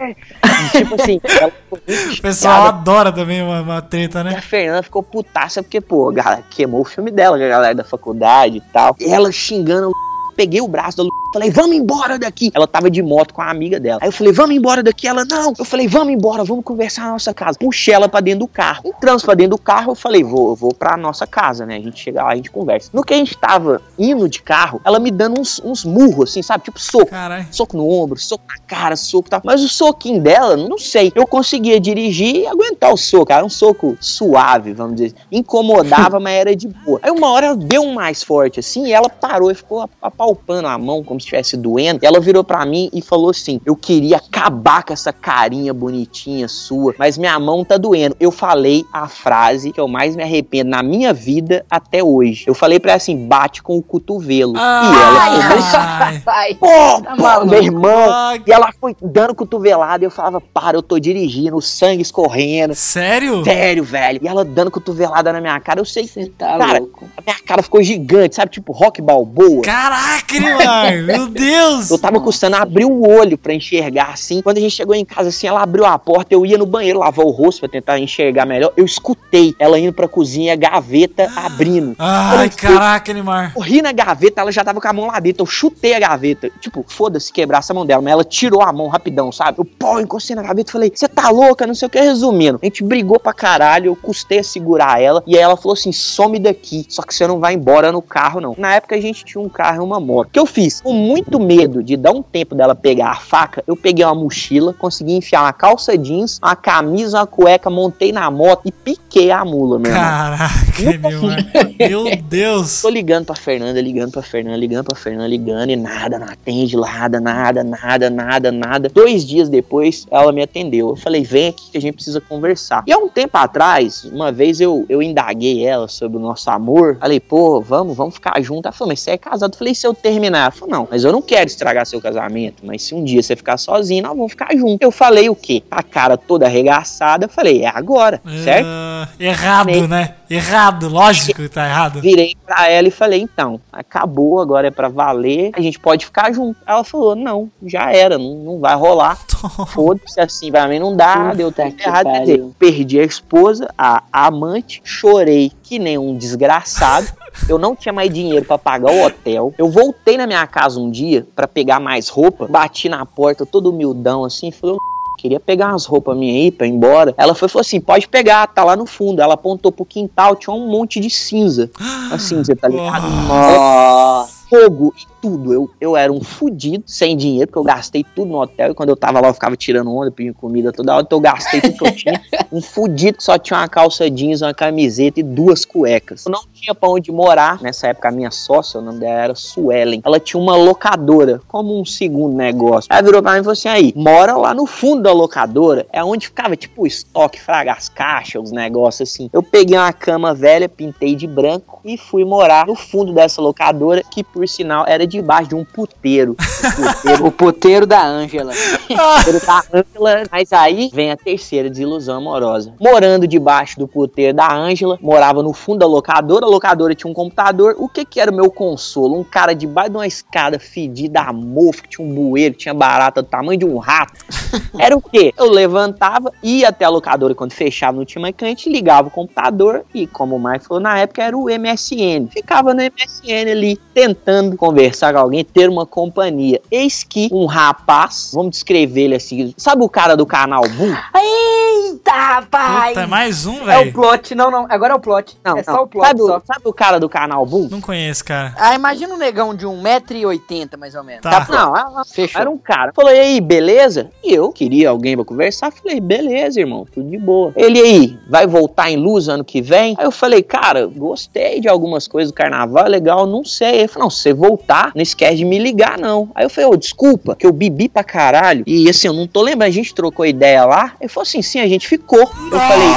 E, [LAUGHS] [LAUGHS] tipo assim, ela ficou muito O pessoal chateada. adora também uma, uma treta, E né? a Fernanda ficou putaça porque, pô, galera queimou o filme dela a galera da faculdade e tal. E ela xingando, peguei o braço da Lu, falei, vamos embora daqui. Ela tava de moto com a amiga dela. Aí eu falei, vamos embora daqui. Ela, não. Eu falei, vamos embora, vamos conversar na nossa casa. Puxei ela pra dentro do carro. Entramos pra dentro do carro, eu falei, vou, eu vou pra nossa casa, né? A gente chega lá, a gente conversa. No que a gente tava indo de carro, ela me dando uns, uns murros, assim, sabe? Tipo soco. Caralho. Soco no ombro, soco na cara, soco e tal. Mas o soquinho dela, não sei. Eu conseguia dirigir e aguentar o soco. Era um soco suave, vamos dizer. Incomodava, [LAUGHS] mas era de boa. Aí uma hora ela deu um mais forte assim e ela parou e ficou apalpando a mão como se estivesse doendo. Ela virou pra mim e falou assim: Eu queria acabar com essa carinha bonitinha sua, mas minha mão tá doendo. Eu falei a frase que eu mais me arrependo na minha vida até hoje. Eu falei pra ela assim: bate com o cotovelo. e ela Ai, falou, ai. Ai, Pô, Tá pô, meu irmão. Ai, E ela foi dando cotovelada e eu falava, para, eu tô dirigindo, o sangue escorrendo. Sério? Sério, velho. E ela dando cotovelada na minha cara. Eu sei você tá Cara, louco. a minha cara ficou gigante, sabe? Tipo rock balboa. Caraca, Neymar! Meu Deus! Eu tava custando abrir o olho pra enxergar assim. Quando a gente chegou em casa assim, ela abriu a porta, eu ia no banheiro lavar o rosto pra tentar enxergar melhor. Eu escutei ela indo pra cozinha, gaveta abrindo. Ai, caraca, Neymar. Corri na gaveta, ela já tava com a mão lá dentro. Eu chutei a gaveta. Tipo, foda-se quebrar essa mão dela. Mas ela tirou a mão rapidão, sabe? Eu, pô, encostei na gaveta e falei, você tá louca? Não sei o que. Resumindo, a gente brigou pra caralho. Eu custei a segurar ela. E aí ela falou assim: some daqui. Só que você não vai embora no carro, não. Na época a gente tinha um carro e uma moto. O que eu fiz? Com muito medo de dar um tempo dela pegar a faca, eu peguei uma mochila, consegui enfiar uma calça jeans, uma camisa, uma cueca, montei na moto e piquei a mula, meu irmão. Caraca, Neymar. Meu Deus. Tô ligando pra Fernanda, ligando pra Fernanda, ligando pra Fernanda, ligando e nada, não atende, nada, nada, nada, nada, nada. Dois dias depois, ela me atendeu. Eu falei, vem aqui que a gente precisa conversar. E há um tempo atrás, uma vez eu, eu indaguei ela sobre o nosso amor. Falei, pô, vamos, vamos ficar junto. Ela falou, mas você é casado? Eu falei, se eu terminar? Ela falou, não, mas eu não quero estragar seu casamento. Mas se um dia você ficar sozinho, nós vamos ficar juntos. Eu falei o quê? A cara toda arregaçada. Eu falei, é agora, certo? Ah, errado, né? Errado. lógico que tá errado. Virei pra ela e falei, então, acabou, agora é pra valer, a gente pode ficar junto. Ela falou, não, já era, não, não vai rolar. [LAUGHS] Foda-se assim, pra mim não dá, deu tudo errado. Quer dizer, perdi a esposa, a amante, chorei que nem um desgraçado. Eu não tinha mais dinheiro pra pagar o hotel. Eu voltei na minha casa um dia pra pegar mais roupa, bati na porta todo humildão assim, falei, "Ô, queria pegar umas roupas minhas aí pra ir embora. Ela foi e falou assim: pode pegar, tá lá no fundo. Ela apontou pro quintal, tinha um monte de cinza. Assim, você tá ligado? Nossa. Fogo e tudo. Eu, eu era um fudido, sem dinheiro, porque eu gastei tudo no hotel. E quando eu tava lá, eu ficava tirando onda, pedindo comida toda hora. Então eu gastei tudo que eu tinha. [LAUGHS] Um fudido que só tinha uma calça jeans, uma camiseta e duas cuecas. Eu não tinha pra onde morar. Nessa época, a minha sócia, o nome dela era Suelen. Ela tinha uma locadora, como um segundo negócio. Ela virou pra mim e falou assim: aí, mora lá no fundo da locadora. É onde ficava, tipo, o estoque, fraga, as caixas, os negócios assim. Eu peguei uma cama velha, pintei de branco e fui morar no fundo dessa locadora, que por sinal era debaixo de um puteiro. Puteiro O puteiro da Ângela. [LAUGHS] puteiro da Ângela, mas aí vem a terceira desilusão amorosa. Morando debaixo do puteiro da Ângela, morava no fundo da locadora, a locadora tinha um computador. O que que era o meu consolo? Um cara debaixo de uma escada fedida a mofo, que tinha um bueiro, tinha barata do tamanho de um rato. [LAUGHS] Era o quê? Eu levantava, ia até a locadora quando fechava, não tinha mais cliente, ligava o computador e, como o Mike falou na época, era o MSN. Ficava no MSN ali, tentando conversar com alguém, ter uma companhia. Eis que um rapaz, vamos descrever ele assim, sabe o cara do canal Boom? Eita, rapaz! Puta, é mais um, É o velho. plot, não, não. Agora é o plot. Não, é não. só o plot. sabe, o- só. sabe o cara do canal Boom? Não conheço, cara. Ah, imagina um negão de 1,80m, mais ou menos. Tá. Não, ela- Fechou. era um cara. Falou, e aí, beleza? E eu queria alguém pra conversar. Falei, beleza, irmão, tudo de boa. Ele aí, vai voltar em luz ano que vem? Aí eu falei, cara, gostei de algumas coisas do carnaval, é legal, não sei. Ele falou, não, se você voltar, não esquece de me ligar, não. Aí eu falei, ô, desculpa, que eu bebi pra caralho. E assim, eu não tô lembrando, a gente trocou ideia lá. Ele falou assim, sim, a gente ficou. Eu falei,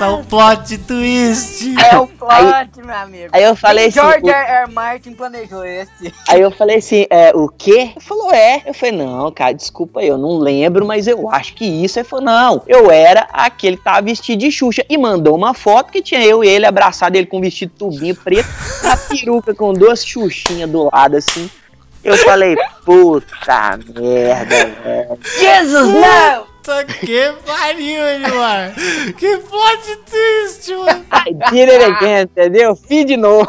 Nossa, o plot twist. É o plot, meu amigo. Aí eu falei assim, George o- R. R. Martin planejou esse. Aí eu falei assim, é, o quê? Ele falou, é. Eu falei, não, cara, desculpa aí, eu não lembro, mas eu acho que isso. Ele falou, não, eu era aquele que tava vestido de Xuxa. E mandou uma foto que tinha eu e ele abraçado, ele com um vestido tubinho preto, uma peruca com duas Xuxinhas do lado, assim. Eu falei, puta merda, velho. Jesus, não! Puta que pariu, Edmar. Que plot twist, mano. I did it again, entendeu? Fiz de novo.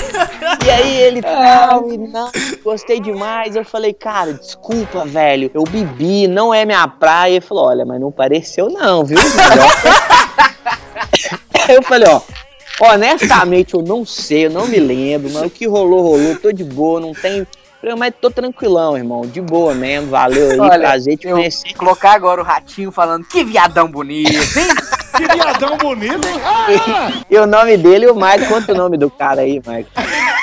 [LAUGHS] e aí ele, tal, e não, gostei demais. Eu falei, cara, desculpa, velho, eu bebi, não é minha praia. Ele falou, olha, mas não pareceu não, viu? Aí [LAUGHS] eu falei, ó, honestamente eu não sei, eu não me lembro, mas o que rolou, rolou, tô de boa, não tem... Mas tô tranquilão, irmão, de boa mesmo, valeu aí, Olha, prazer te conhecer. Colocar agora o ratinho falando que viadão bonito, hein? [LAUGHS] Que viadão bonito, hein? E o nome dele e o Mike, conta o nome do cara aí, Mike. [LAUGHS]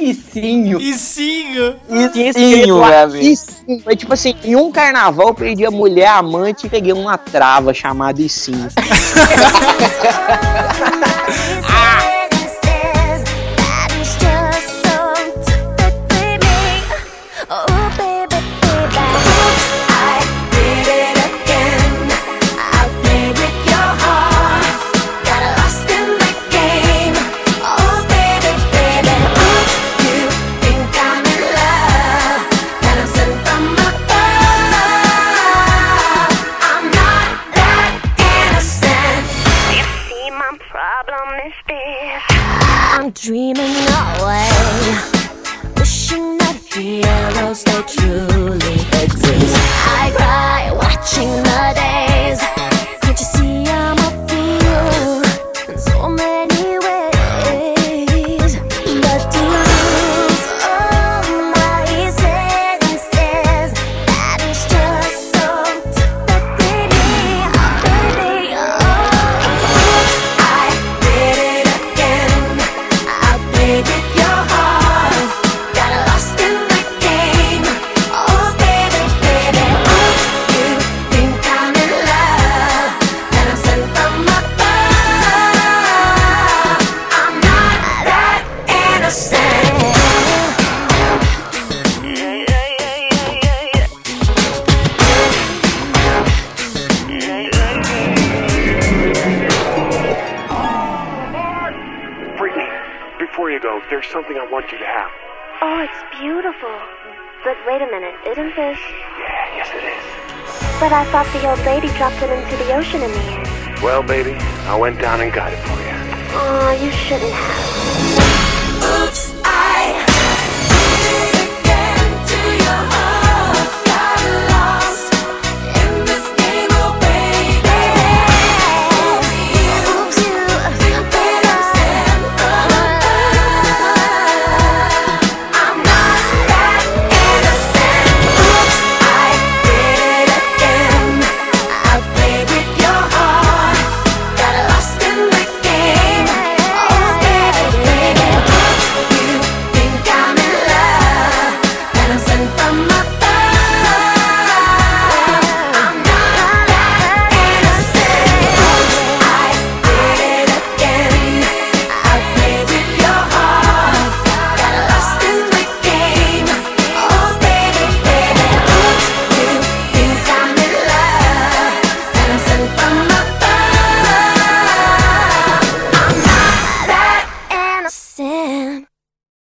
Icinho. Icinho. Icinho, amigo. Icinho. Foi tipo assim, em um carnaval eu perdi a mulher amante e peguei uma trava chamada Icinho. [LAUGHS]